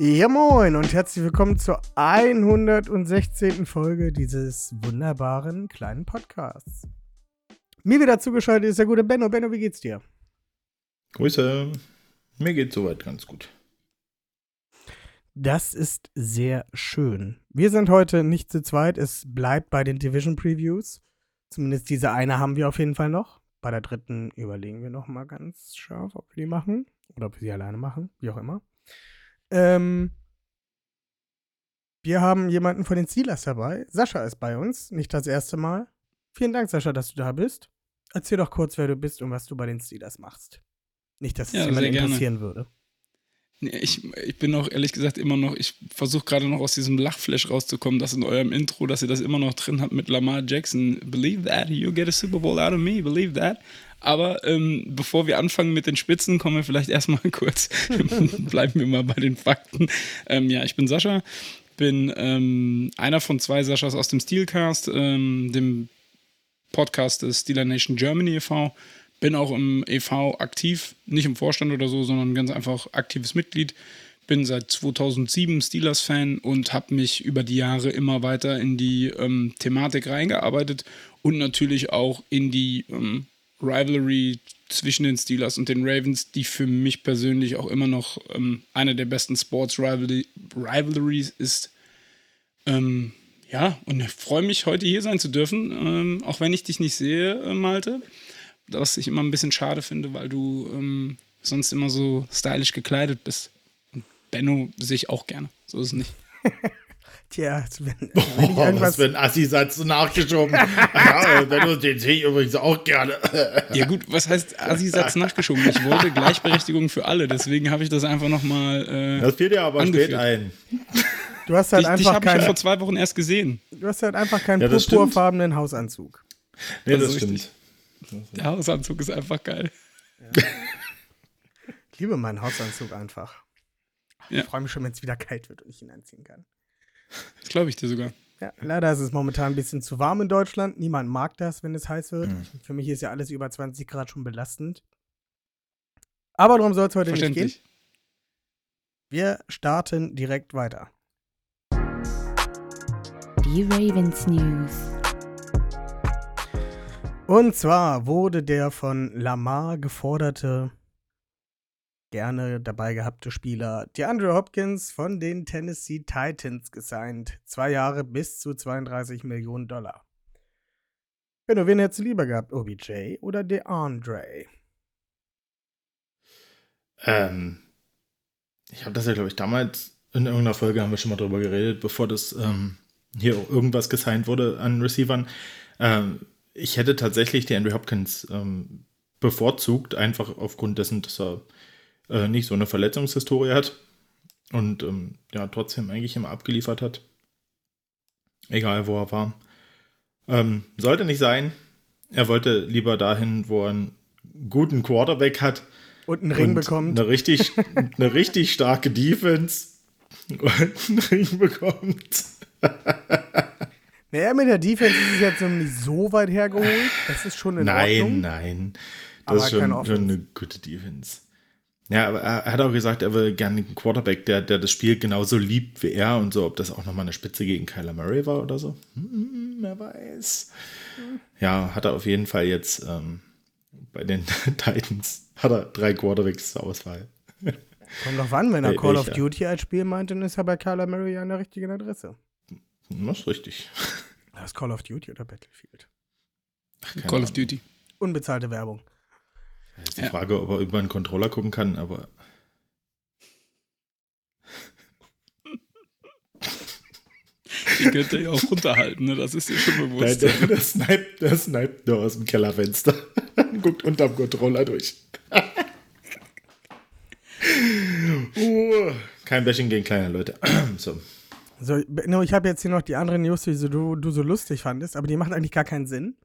Ja moin und herzlich willkommen zur 116. Folge dieses wunderbaren kleinen Podcasts. Mir wieder zugeschaltet ist der gute Benno. Benno, wie geht's dir? Grüße. Mir geht's soweit ganz gut. Das ist sehr schön. Wir sind heute nicht zu zweit. Es bleibt bei den Division Previews. Zumindest diese eine haben wir auf jeden Fall noch. Bei der dritten überlegen wir noch mal ganz scharf, ob wir die machen oder ob wir sie alleine machen, wie auch immer. Ähm, wir haben jemanden von den Steelers dabei. Sascha ist bei uns, nicht das erste Mal. Vielen Dank, Sascha, dass du da bist. Erzähl doch kurz, wer du bist und was du bei den Steelers machst. Nicht, dass es Ja, jemand sehr gerne. interessieren würde. Nee, Ich, ich bin auch ehrlich gesagt immer noch, ich versuche gerade noch aus diesem Lachflash rauszukommen, dass in eurem Intro, dass ihr das immer noch drin habt mit Lamar Jackson. Believe that, you get a Super Bowl out of me, believe that. Aber ähm, bevor wir anfangen mit den Spitzen, kommen wir vielleicht erstmal kurz, bleiben wir mal bei den Fakten. Ähm, ja, ich bin Sascha, bin ähm, einer von zwei Saschas aus dem Steelcast, ähm, dem Podcast des Steeler Nation Germany e.V. Bin auch im e.V. aktiv, nicht im Vorstand oder so, sondern ganz einfach aktives Mitglied. Bin seit 2007 Steelers-Fan und habe mich über die Jahre immer weiter in die ähm, Thematik reingearbeitet und natürlich auch in die ähm, Rivalry zwischen den Steelers und den Ravens, die für mich persönlich auch immer noch ähm, eine der besten Sports-Rivalries ist. Ähm, ja, und ich freue mich, heute hier sein zu dürfen, ähm, auch wenn ich dich nicht sehe, äh, Malte. Was ich immer ein bisschen schade finde, weil du ähm, sonst immer so stylisch gekleidet bist. Und Benno sehe ich auch gerne. So ist es nicht. Tja, wenn, wenn ich Oh, was irgendwas. für ein Assi-Satz nachgeschoben. ja, den sehe ich übrigens auch gerne. Ja gut, was heißt Assi-Satz nachgeschoben? Ich wollte Gleichberechtigung für alle, deswegen habe ich das einfach nochmal äh, Das fiel dir aber Angeführt. spät ein. Du hast halt dich, dich einfach habe ich ja keinen, vor zwei Wochen erst gesehen. du hast halt einfach keinen Ja, purpurfarbenen Hausanzug. Nee, Das das, ist stimmt. richtig. Der Hausanzug ist einfach geil. Ich liebe meinen Hausanzug einfach. Ja. Ich freue mich schon, wenn es wieder kalt wird und ich ihn anziehen kann. Das glaube ich dir sogar. Ja, leider ist es momentan ein bisschen zu warm in Deutschland. Niemand mag das, wenn es heiß wird. Für mich ist ja alles über 20 Grad schon belastend. Aber darum soll es heute nicht gehen. Verständlich. Wir starten direkt weiter. Die Ravens News. Und zwar wurde der von Lamar geforderte, gerne dabei gehabte Spieler DeAndre Hopkins von den Tennessee Titans gesigned. Zwei Jahre bis zu 32 Millionen Dollar. Benno, wen hättest du lieber gehabt, OBJ oder DeAndre? Ähm, ich habe das ja, glaube ich, damals in irgendeiner Folge haben wir schon mal drüber geredet, bevor das ähm, hier irgendwas gesigned wurde an Receivern. Ähm, ich hätte tatsächlich die Andrew Hopkins ähm, bevorzugt, einfach aufgrund dessen, dass er äh, nicht so eine Verletzungshistorie hat und ähm, ja, trotzdem eigentlich immer abgeliefert hat. Egal, wo er war. Ähm, sollte nicht sein. Er wollte lieber dahin, wo er einen guten Quarterback hat Und einen Ring und bekommt. Eine richtig, eine richtig starke Defense. Und einen Ring bekommt. Naja, mit der Defense ist es jetzt noch nicht so weit hergeholt. Das ist schon in Nein, Ordnung. nein. Aber Das ist keine schon, schon eine gute Defense. Ja, aber er hat auch gesagt, er will gerne einen Quarterback, der, der das Spiel genauso liebt wie er und so. Ob das auch nochmal eine Spitze gegen Kyler Murray war oder so. Hm, wer weiß. Ja, hat er auf jeden Fall jetzt ähm, bei den Titans hat er drei Quarterbacks zur Auswahl. Kommt doch an, wenn er Call of? Duty als Spiel meint, dann ist er bei Kyler Murray an der richtigen Adresse. Das ist richtig. Das ist Call of Duty oder Battlefield. Keine Call of Ahnung. Duty. Unbezahlte Werbung. Das ist die Ja. Frage, ob er über einen Controller gucken kann, aber Die könnt ihr ja auch runterhalten, ne? das ist dir schon Nein, bewusst. der, der, sniped, der sniped nur aus dem Kellerfenster. Guckt unterm Controller durch. uh, kein Bashing gegen kleine Leute. so. So, no, ich habe jetzt hier noch die anderen News, die so, du, du so lustig fandest, aber die machen eigentlich gar keinen Sinn.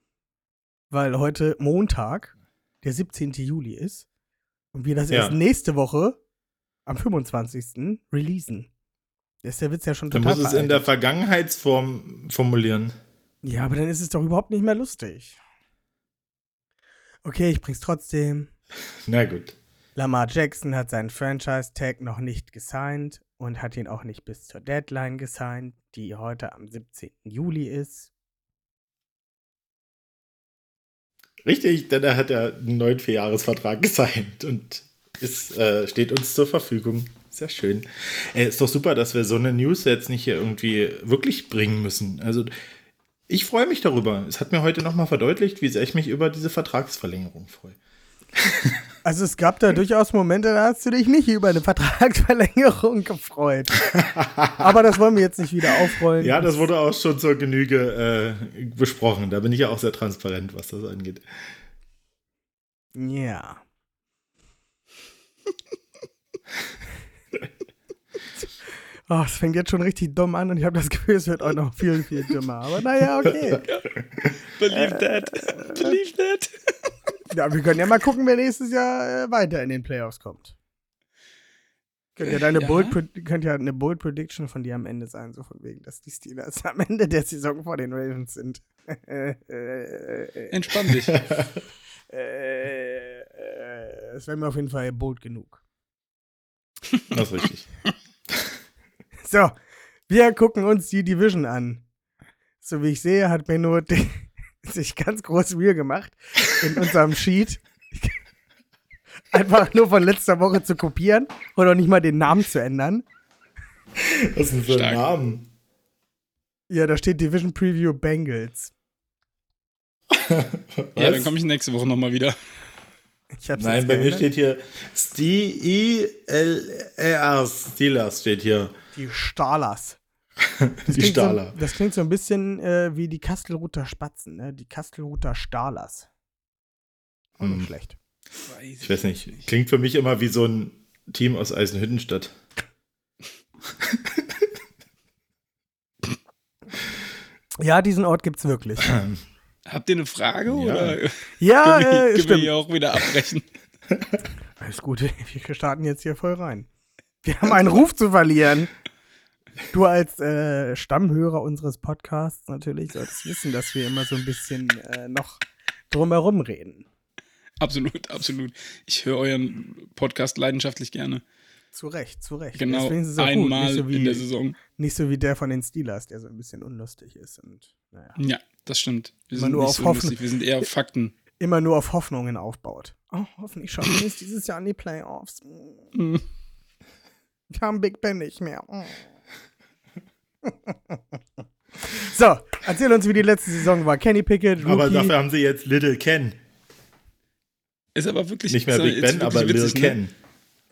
Weil heute Montag, der 17. Juli ist. Und wir das Ja. erst nächste Woche am 25. releasen. Da ist der Witz ja schon Du total musst es in der. Vergangenheitsform formulieren. Ja, aber dann ist es doch überhaupt nicht mehr lustig. Okay, ich bring's trotzdem. Na gut. Lamar Jackson hat seinen Franchise-Tag noch nicht gesigned und hat ihn auch nicht bis zur Deadline gesigned, die heute am 17. Juli ist. Richtig, denn er hat ja einen neuen Vierjahresvertrag gesigned und ist, äh, steht uns zur Verfügung. Sehr schön. Äh, ist doch super, dass wir so eine News jetzt nicht hier irgendwie wirklich bringen müssen. Also ich freue mich darüber. Es hat mir heute nochmal verdeutlicht, wie sehr ich mich über diese Vertragsverlängerung freue. Also es gab da durchaus Momente, da hast du dich nicht über eine Vertragsverlängerung gefreut. Aber das wollen wir jetzt nicht wieder aufrollen. Ja, das wurde auch schon zur Genüge äh, besprochen. Da bin ich ja auch sehr transparent, was das angeht. Ja. Oh, es fängt jetzt schon richtig dumm an und ich habe das Gefühl, es wird auch noch viel, viel dümmer. Aber naja, okay. Believe that. Believe that. Ja, wir können ja mal gucken, wer nächstes Jahr äh, weiter in den Playoffs kommt. Könnt ja, deine Ja. Bold, könnte ja eine Bold Prediction von dir am Ende sein, so von wegen, dass die Steelers am Ende der Saison vor den Ravens sind. äh, äh, Entspann dich. äh, es wäre mir auf jeden Fall bold genug. Das ist richtig. So, wir gucken uns die Division an. So wie ich sehe, hat Benno sich ganz groß Mühe gemacht, in unserem Sheet einfach nur von letzter Woche zu kopieren und auch nicht mal den Namen zu ändern. Was ist denn für ein. Namen? Ja, da steht Division Preview Bengals. Ja, dann komme ich nächste Woche nochmal wieder. Ich hab's Nein, bei mir steht hier S-T-I-L-R-S. Steelers steht hier. die Stahlers. Die Stahler. So, das klingt so ein bisschen äh, wie die Kastelruther Spatzen, ne? Die Kastelruther Stahlers. Auch nicht Hm. schlecht. Ich weiß nicht. Klingt für mich immer wie so ein Team aus Eisenhüttenstadt. Ja, diesen Ort gibt's wirklich. Habt ihr eine Frage Ja. oder Ja, können, wir, äh, können wir stimmt. hier auch wieder abbrechen? Alles gut, wir starten jetzt hier voll rein. Wir haben einen Ruf zu verlieren. Du als äh, Stammhörer unseres Podcasts natürlich solltest wissen, dass wir immer so ein bisschen äh, noch drumherum reden. Absolut, absolut. Ich höre euren Podcast leidenschaftlich gerne. Zu Recht, zu Recht. Genau Deswegen ist es auch gut. einmal Nicht so, wie, in der Saison. nicht so wie der von den Steelers, der so ein bisschen unlustig ist. Und naja, Ja, das stimmt. Wir Immer sind nur nicht auf so Hoffen- lustig, wir sind eher Fakten. immer nur auf Hoffnungen aufbaut. Oh, hoffentlich schaffen wir es dieses Jahr in die Playoffs. Wir haben Big Ben nicht mehr. Oh. so, erzähl uns, wie die letzte Saison war. Kenny Pickett, Rookie. Aber dafür haben sie jetzt Little Ken. Ist aber wirklich Nicht mehr ist Big Ben, aber witzig, ne? Ken.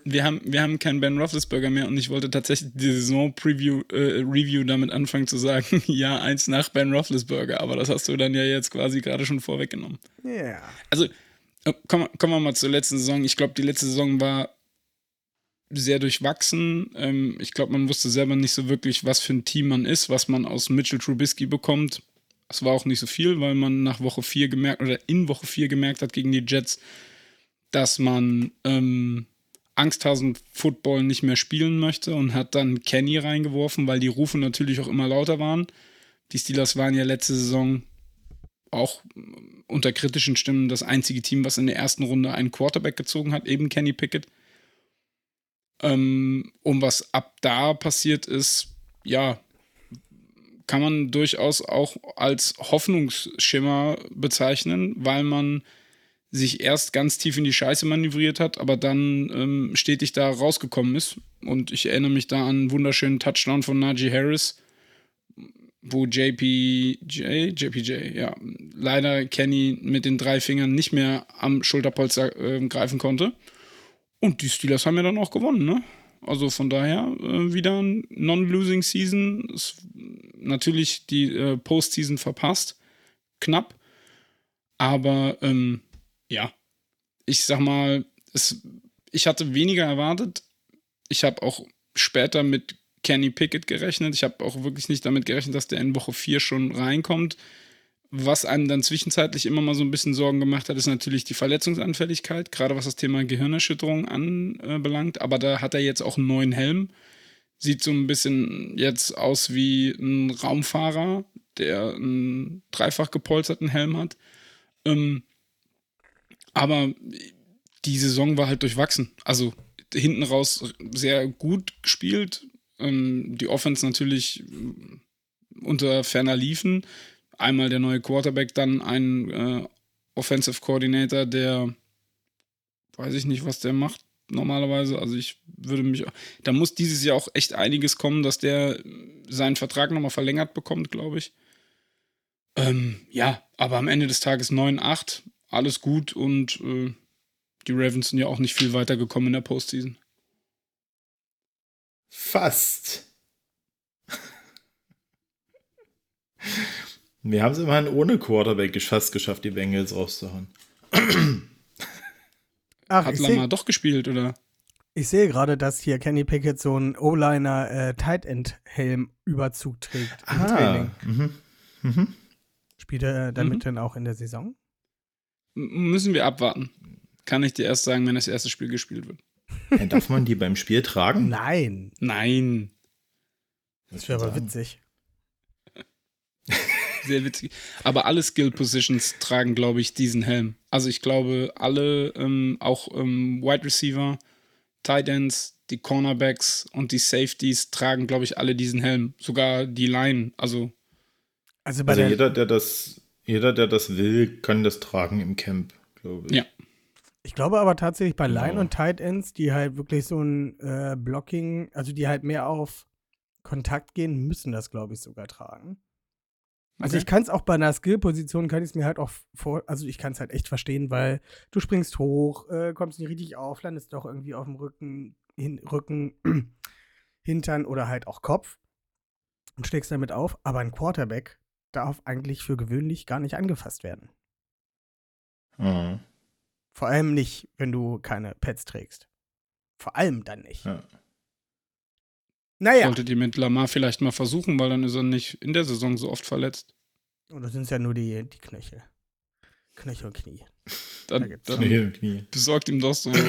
Wir haben, wir haben keinen Ben Roethlisberger mehr und ich wollte tatsächlich die Saison-Preview, äh, Review damit anfangen zu sagen, ja, eins nach Ben Roethlisberger, aber das hast du dann ja jetzt quasi gerade schon vorweggenommen. Ja. Also, äh, kommen, wir- kommen wir mal zur letzten Saison. Ich glaube, die letzte Saison war sehr durchwachsen. Ähm, ich glaube, man wusste selber nicht so wirklich, was für ein Team man ist, was man aus Mitchell Trubisky bekommt. Es war auch nicht so viel, weil man nach Woche 4 gemerkt oder in Woche 4 gemerkt hat gegen die Jets, dass man ähm, Angsthasen-Football nicht mehr spielen möchte und hat dann Kenny reingeworfen, weil die Rufe natürlich auch immer lauter waren. Die Steelers waren ja letzte Saison auch unter kritischen Stimmen das einzige Team, was in der ersten Runde einen Quarterback gezogen hat, eben Kenny Pickett. Ähm, und was ab da passiert ist, ja, kann man durchaus auch als Hoffnungsschimmer bezeichnen, weil man sich erst ganz tief in die Scheiße manövriert hat, aber dann ähm, stetig da rausgekommen ist. Und ich erinnere mich da an einen wunderschönen Touchdown von Najee Harris, wo JPJ, JPJ, ja, leider Kenny mit den drei Fingern nicht mehr am Schulterpolster äh, greifen konnte. Und die Steelers haben ja dann auch gewonnen, ne? Also von daher äh, wieder ein Non-Losing Season. Ist natürlich die äh, Postseason verpasst. Knapp. Aber ähm, ja, ich sag mal, es, ich hatte weniger erwartet. Ich habe auch später mit Kenny Pickett gerechnet. Ich habe auch wirklich nicht damit gerechnet, dass der in Woche 4 schon reinkommt. Was einem dann zwischenzeitlich immer mal so ein bisschen Sorgen gemacht hat, ist natürlich die Verletzungsanfälligkeit, gerade was das Thema Gehirnerschütterung anbelangt. Aber da hat er jetzt auch einen neuen Helm. Sieht so ein bisschen jetzt aus wie ein Raumfahrer, der einen dreifach gepolsterten Helm hat. Ähm, aber die Saison war halt durchwachsen. Also hinten raus sehr gut gespielt. Ähm, die Offense natürlich unter ferner Liefen. Einmal der neue Quarterback, dann ein äh, Offensive Coordinator, der weiß ich nicht, was der macht normalerweise. Also ich würde mich, da muss dieses Jahr auch echt einiges kommen, dass der seinen Vertrag nochmal verlängert bekommt, glaube ich. Ähm, ja, aber am Ende des Tages 9-8, alles gut und äh, die Ravens sind ja auch nicht viel weiter gekommen in der Postseason. Fast. Wir haben es immerhin ohne Quarterback fast geschafft, die Bengals rauszuhauen. Ach, Hat Lamar doch gespielt, oder? Ich sehe gerade, dass hier Kenny Pickett so einen O-Liner äh, Tight End Helm Überzug trägt im ah, Training. Mhm. Mhm. Spielt er damit mhm. denn auch in der Saison? M müssen wir abwarten. Kann ich dir erst sagen, wenn das erste Spiel gespielt wird. Ja, darf man die beim Spiel tragen? Nein. Nein. Das wäre aber witzig. Sehr witzig. Aber alle Skill Positions tragen, glaube ich, diesen Helm. Also ich glaube, alle, ähm, auch ähm, Wide Receiver, Tight Ends, die Cornerbacks und die Safeties tragen, glaube ich, alle diesen Helm. Sogar die Line. Also, also, also jeder, der das, jeder, der das will, kann das tragen im Camp, glaube ich. Ja. Ich glaube aber tatsächlich bei Line genau. und Tight Ends, die halt wirklich so ein äh, Blocking, also die halt mehr auf Kontakt gehen, müssen das, glaube ich, sogar tragen. Also okay. ich kann es auch bei einer Skill-Position, kann ich es mir halt auch vor, also ich kann es halt echt verstehen, weil du springst hoch, äh, kommst nicht richtig auf, landest doch irgendwie auf dem Rücken, hin, Rücken, Hintern oder halt auch Kopf und steckst damit auf. Aber ein Quarterback darf eigentlich für gewöhnlich gar nicht angefasst werden. Mhm. Vor allem nicht, wenn du keine Pets trägst. Vor allem dann nicht. Ja. Naja. Solltet ihr mit Lamar vielleicht mal versuchen, weil dann ist er nicht in der Saison so oft verletzt. Oder sind es ja nur die, die Knöchel. Knöchel und Knie. Dann, da dann Knöchel und Knie. besorgt ihm doch so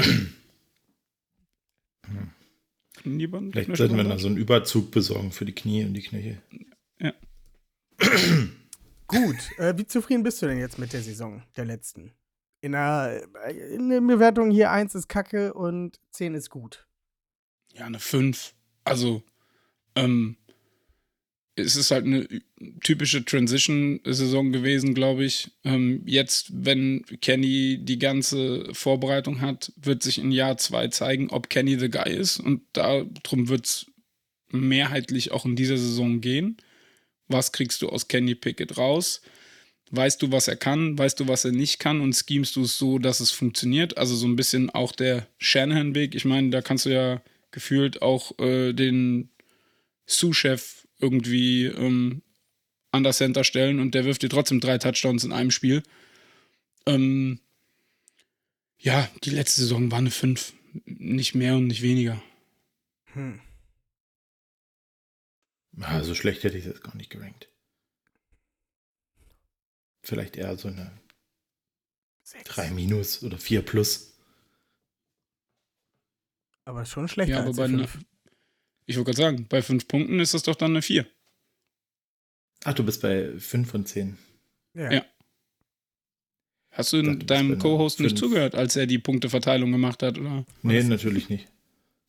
Knieband. Vielleicht sollten wir da so einen Überzug besorgen für die Knie und die Knöchel. Ja. Gut. Äh, wie zufrieden bist du denn jetzt mit der Saison, der letzten? In der, in der Bewertung hier 1 ist kacke und 10 ist gut. Ja, eine 5. Also, ähm, es ist halt eine typische Transition-Saison gewesen, glaube ich. Ähm, jetzt, wenn Kenny die ganze Vorbereitung hat, wird sich in Jahr zwei zeigen, ob Kenny the Guy ist. Und darum wird es mehrheitlich auch in dieser Saison gehen. Was kriegst du aus Kenny Pickett raus? Weißt du, was er kann? Weißt du, was er nicht kann? Und schemst du es so, dass es funktioniert? Also so ein bisschen auch der Shanahan-Weg. Ich meine, da kannst du ja gefühlt auch äh, den Sous-Chef irgendwie ähm, an das Center stellen und der wirft dir trotzdem drei Touchdowns in einem Spiel. Ähm, ja, die letzte Saison war eine 5. Nicht mehr und nicht weniger. Hm. Ja, so schlecht hätte ich das gar nicht gerankt. Vielleicht eher so eine 3 minus oder 4 plus. Aber schon schlechter ja, aber als bei eine, Ich wollte gerade sagen, bei fünf Punkten ist das doch dann eine vier. Ach, du bist bei fünf von zehn. Ja. ja. Hast du dachte, deinem Co-Host nicht zugehört, als er die Punkteverteilung gemacht hat, oder? Nee, natürlich nicht.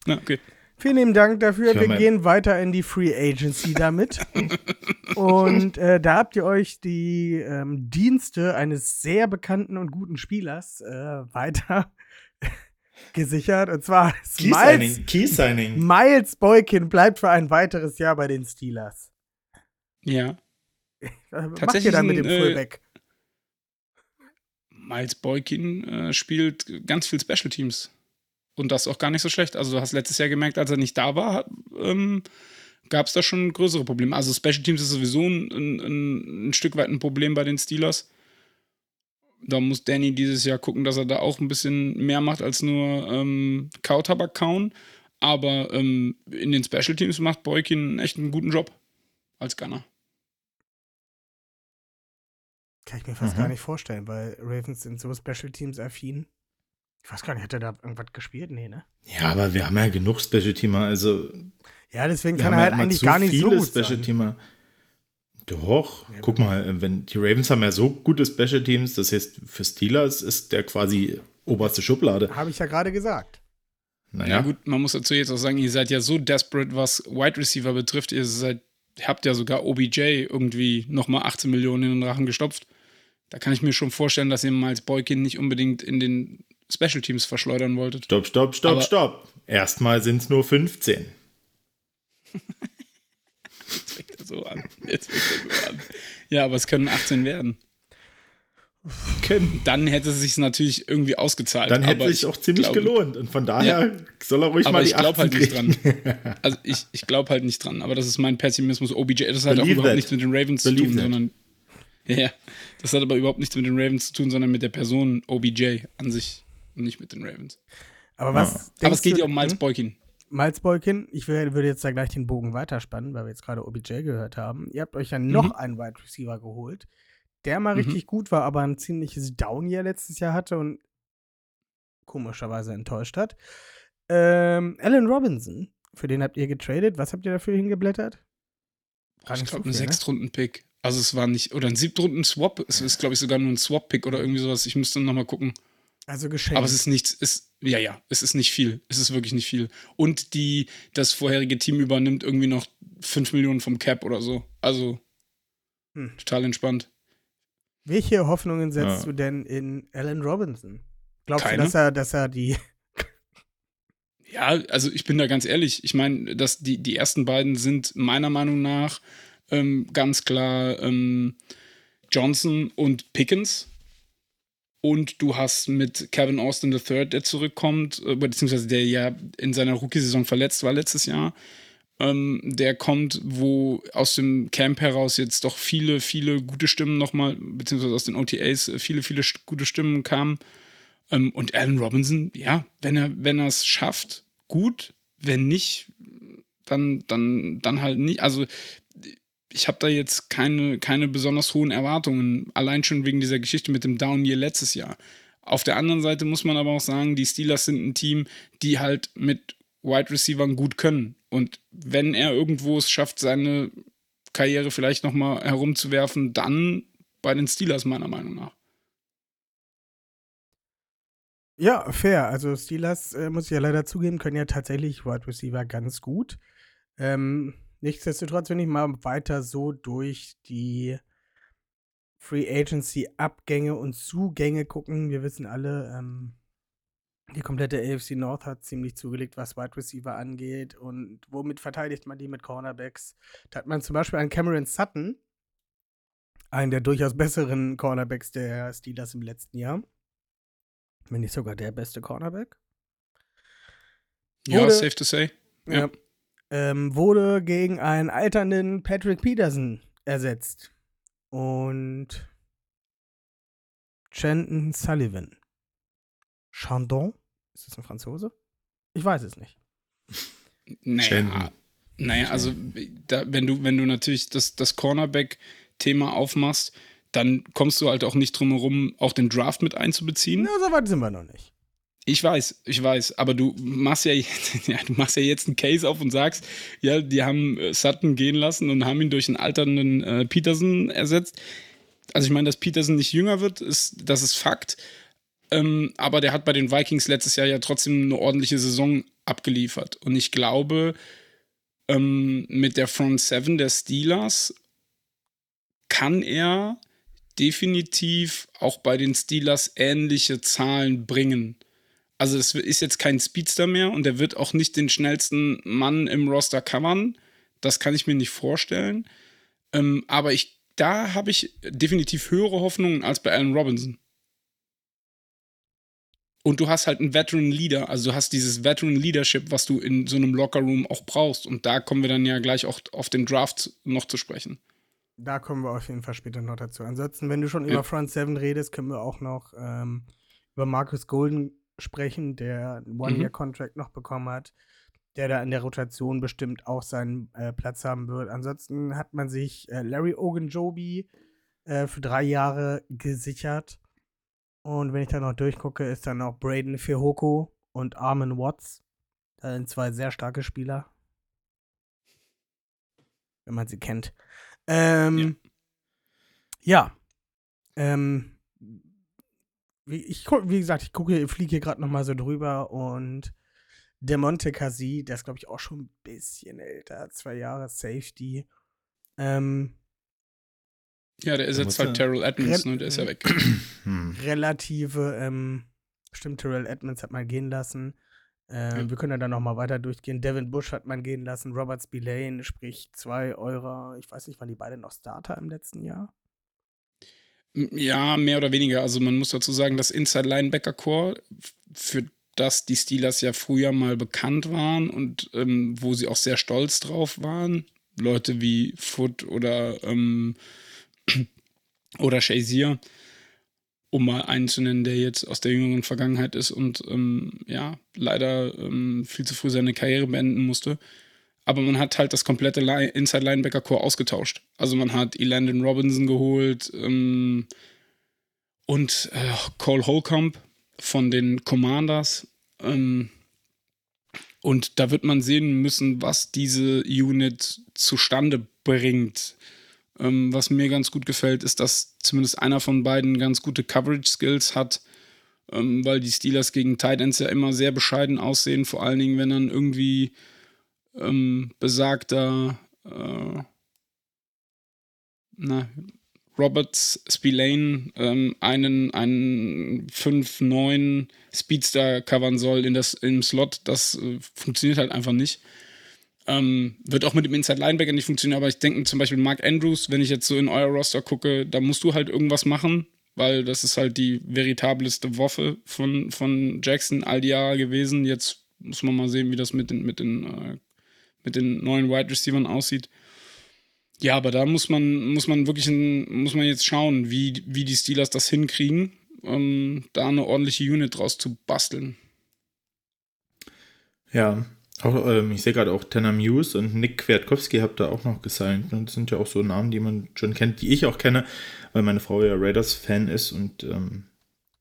Na, okay. Vielen lieben Dank dafür. Wir gehen weiter in die Free Agency damit. und äh, da habt ihr euch die ähm, Dienste eines sehr bekannten und guten Spielers äh, weiter gesichert. Und zwar Key Miles, Signing. Key Signing. Miles Boykin bleibt für ein weiteres Jahr bei den Steelers. Ja. Was macht ihr dann mit dem äh, Fullback? Miles Boykin äh, spielt ganz viel Special Teams. Und das auch gar nicht so schlecht. Also, du hast letztes Jahr gemerkt, als er nicht da war, ähm, gab es da schon größere Probleme. Also, Special Teams ist sowieso ein, ein, ein Stück weit ein Problem bei den Steelers da muss Danny dieses Jahr gucken, dass er da auch ein bisschen mehr macht als nur ähm, Kautabak kauen. Aber ähm, in den Special Teams macht Boykin echt einen guten Job als Gunner. Kann ich mir fast Mhm. gar nicht vorstellen, weil Ravens sind so Special Teams affin. Ich weiß gar nicht, hat er da irgendwas gespielt? Nee, ne? Ja, aber wir haben ja genug Special Teamer. Also, Ja, deswegen kann er halt eigentlich gar nicht so gut Special sein. Teamer. Doch, Ja, guck mal, äh, wenn die Ravens haben ja so gute Special Teams, das heißt, für Steelers ist der quasi oberste Schublade. Habe ich ja gerade gesagt. Ja. Naja, gut, man muss dazu jetzt auch sagen, ihr seid ja so desperate, was Wide Receiver betrifft. Ihr seid, habt ja sogar OBJ irgendwie nochmal 18 Millionen in den Rachen gestopft. Da kann ich mir schon vorstellen, dass ihr Miles Boykin nicht unbedingt in den Special Teams verschleudern wolltet. stopp, stopp, stopp, Aber- stopp. Erstmal sind es nur 15. So an. Jetzt fängt er so an. Ja, aber es können 18 werden. Können. Dann hätte es sich natürlich irgendwie ausgezahlt. Dann hätte aber sich ich auch ziemlich glaube- gelohnt. Und von daher soll er ruhig Aber mal die ich glaube 18 halt nicht dran. Also ich, ich glaube halt nicht dran. Aber das ist mein Pessimismus. OBJ, das hat auch Believe überhaupt that. nichts mit den Ravens Believe zu tun, that. sondern. Ja, das hat aber überhaupt nichts mit den Ravens zu tun, sondern mit der Person OBJ an sich und nicht mit den Ravens. Aber was. aber denkst es geht ja um Miles hm? Boykin. Miles Boykin, ich würde jetzt da gleich den Bogen weiterspannen, weil wir jetzt gerade OBJ gehört haben. Ihr habt euch ja noch Mhm. einen Wide Receiver geholt, der mal Mhm. richtig gut war, aber ein ziemliches Down-Year letztes Jahr hatte und komischerweise enttäuscht hat. Ähm, Allen Robinson, für den habt ihr getradet. Was habt ihr dafür hingeblättert? Ich so glaube, ein ne? Sechstrunden-Pick. Also es war nicht, oder ein Siebtrunden-Swap. Es ist, glaube ich, sogar nur ein Swap-Pick oder irgendwie sowas. Ich müsste nochmal gucken. Also geschenkt. Aber es ist nichts, ist, ja, ja, es ist nicht viel. Es ist wirklich nicht viel. Und die, das vorherige Team übernimmt irgendwie noch 5 Millionen vom Cap oder so. Also Hm. total entspannt. Welche Hoffnungen setzt Ja. du denn in Allen Robinson? Glaubst Keine. du, dass er, dass er die. Ja, also ich bin da ganz ehrlich. Ich meine, dass die, die ersten beiden sind meiner Meinung nach ähm, ganz klar ähm, Johnson und Pickens. Und du hast mit Kevin Austin III, der zurückkommt, äh, beziehungsweise der ja in seiner Rookie-Saison verletzt war letztes Jahr. Ähm, der kommt, wo aus dem Camp heraus jetzt doch viele, viele gute Stimmen nochmal, beziehungsweise aus den OTAs äh, viele, viele gute Stimmen kamen. Ähm, und Allen Robinson, ja, wenn er, wenn er es schafft, gut. Wenn nicht, dann, dann, dann halt nicht. Also ich habe da jetzt keine, keine besonders hohen Erwartungen, allein schon wegen dieser Geschichte mit dem Down Year letztes Jahr. Auf der anderen Seite muss man aber auch sagen, die Steelers sind ein Team, die halt mit Wide Receivern gut können. Und wenn er irgendwo es schafft, seine Karriere vielleicht nochmal herumzuwerfen, dann bei den Steelers meiner Meinung nach. Ja, fair. Also Steelers, äh, muss ich ja leider zugeben, können ja tatsächlich Wide Receiver ganz gut. Ähm, nichtsdestotrotz, wenn ich mal weiter so durch die Free Agency Abgänge und Zugänge gucken, wir wissen alle, ähm, die komplette AFC North hat ziemlich zugelegt, was Wide Receiver angeht. Und womit verteidigt man die mit Cornerbacks? Da hat man zum Beispiel einen Cameron Sutton, einen der durchaus besseren Cornerbacks der Steelers im letzten Jahr. Wenn nicht sogar der beste Cornerback. Ja, Wurde- safe to say. Ja. Ähm, wurde gegen einen alternden Patrick Peterson ersetzt. Und Chandon Sullivan. Chandon? Ist das ein Franzose? Ich weiß es nicht. Naja, Chandon. naja also da, wenn du, wenn du natürlich das, das Cornerback-Thema aufmachst, dann kommst du halt auch nicht drum herum, auch den Draft mit einzubeziehen. Na, so weit sind wir noch nicht. Ich weiß, ich weiß, aber du machst ja, jetzt- ja, du machst ja jetzt einen Case auf und sagst, ja, die haben äh, Sutton gehen lassen und haben ihn durch einen alternden äh, Peterson ersetzt. Also ich meine, dass Peterson nicht jünger wird, ist, das ist Fakt. Ähm, aber der hat bei den Vikings letztes Jahr ja trotzdem eine ordentliche Saison abgeliefert. Und ich glaube, ähm, mit der Front Seven der Steelers kann er definitiv auch bei den Steelers ähnliche Zahlen bringen. Also es ist jetzt kein Speedster mehr und er wird auch nicht den schnellsten Mann im Roster covern. Das kann ich mir nicht vorstellen. Ähm, aber ich, da habe ich definitiv höhere Hoffnungen als bei Allen Robinson. Und du hast halt einen Veteran Leader, also du hast dieses Veteran Leadership, was du in so einem Locker Room auch brauchst. Und da kommen wir dann ja gleich auch auf den Draft noch zu sprechen. Da kommen wir auf jeden Fall später noch dazu. Ansonsten, wenn du schon Ja. über Front Seven redest, können wir auch noch ähm, über Marcus Golden sprechen, der einen One-Year-Contract noch bekommen hat. der da in der Rotation bestimmt auch seinen äh, Platz haben wird. Ansonsten hat man sich äh, Larry Ogunjobi äh, für drei Jahre gesichert. Und wenn ich da noch durchgucke, ist dann noch Braden Fehoko und Armin Watts. Das sind zwei sehr starke Spieler. Wenn man sie kennt. Ähm, ja. ja. Ähm, wie, ich, wie gesagt, ich gucke, fliege hier gerade noch mal so drüber und der Monte Casi, der ist, glaube ich, auch schon ein bisschen älter. Zwei Jahre Safety. Ähm, ja, der ist jetzt halt Terrell Edmonds, ne? Der ist ja weg. Hm. Relative, ähm, stimmt, Terrell Edmonds hat man gehen lassen. Ähm, ja. Wir können ja dann noch mal weiter durchgehen. Devin Bush hat man gehen lassen. Robert Spillane, sprich zwei eurer, ich weiß nicht, waren die beide noch Starter im letzten Jahr? Ja, mehr oder weniger. Also man muss dazu sagen, das Inside Linebacker Core, für das die Steelers ja früher mal bekannt waren und ähm, wo sie auch sehr stolz drauf waren. Leute wie Foot oder, ähm, oder Shazier, um mal einen zu nennen, der jetzt aus der jüngeren Vergangenheit ist und ähm, ja, leider ähm, viel zu früh seine Karriere beenden musste. Aber man hat halt das komplette Inside Linebacker Core ausgetauscht. Also man hat Elandon Robinson geholt ähm, und äh, Cole Holcomb von den Commanders. Ähm, und da wird man sehen müssen, was diese Unit zustande bringt. Ähm, was mir ganz gut gefällt, ist, dass zumindest einer von beiden ganz gute Coverage-Skills hat, ähm, weil die Steelers gegen Titans ja immer sehr bescheiden aussehen, vor allen Dingen, wenn dann irgendwie ähm, besagter äh, na, Roberts Spillane ähm, einen, einen 5-9 Speedster covern soll in das, im Slot, das äh, funktioniert halt einfach nicht. Ähm, wird auch mit dem Inside Linebacker nicht funktionieren, aber ich denke zum Beispiel Mark Andrews, wenn ich jetzt so in euer Roster gucke, da musst du halt irgendwas machen, weil das ist halt die veritableste Waffe von, von Jackson all die Jahre gewesen. Jetzt muss man mal sehen, wie das mit den, mit den, äh, mit den neuen Wide Receivers aussieht. Ja, aber da muss man, muss man wirklich muss man jetzt schauen, wie, wie die Steelers das hinkriegen, um da eine ordentliche Unit draus zu basteln. Ja, auch, ähm, ich sehe gerade auch Tanner Muse und Nick Kwiatkowski habt ihr auch noch gesigned. Und das sind ja auch so Namen, die man schon kennt, die ich auch kenne, weil meine Frau ja Raiders-Fan ist und ähm,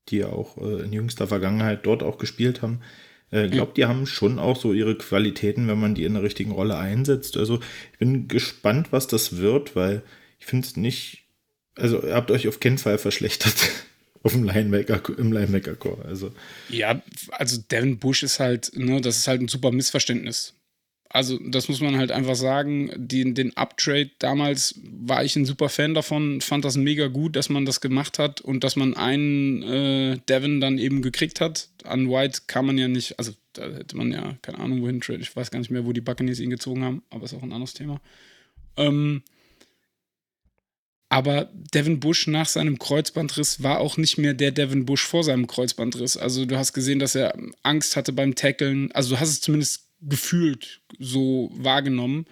die ja auch äh, in jüngster Vergangenheit dort auch gespielt haben. Äh, glaube, die haben schon auch so ihre Qualitäten, wenn man die in der richtigen Rolle einsetzt. Also ich bin gespannt, was das wird, weil ich finde es nicht. Also ihr habt euch auf keinen Fall verschlechtert auf dem Linebacker, im Linebacker-Core. Also. Ja, also Devin Bush ist halt, ne, das ist halt ein super Missverständnis. Also, das muss man halt einfach sagen. Den, den Uptrade damals war ich ein super Fan davon, fand das mega gut, dass man das gemacht hat und dass man einen äh, Devin dann eben gekriegt hat. An White kann man ja nicht, also da hätte man ja keine Ahnung, wohin trade. Ich weiß gar nicht mehr, wo die Buccaneers ihn gezogen haben, aber ist auch ein anderes Thema. Ähm, aber Devin Bush nach seinem Kreuzbandriss war auch nicht mehr der Devin Bush vor seinem Kreuzbandriss. Also du hast gesehen, dass er Angst hatte beim Tackeln. Also du hast es zumindest gefühlt so wahrgenommen.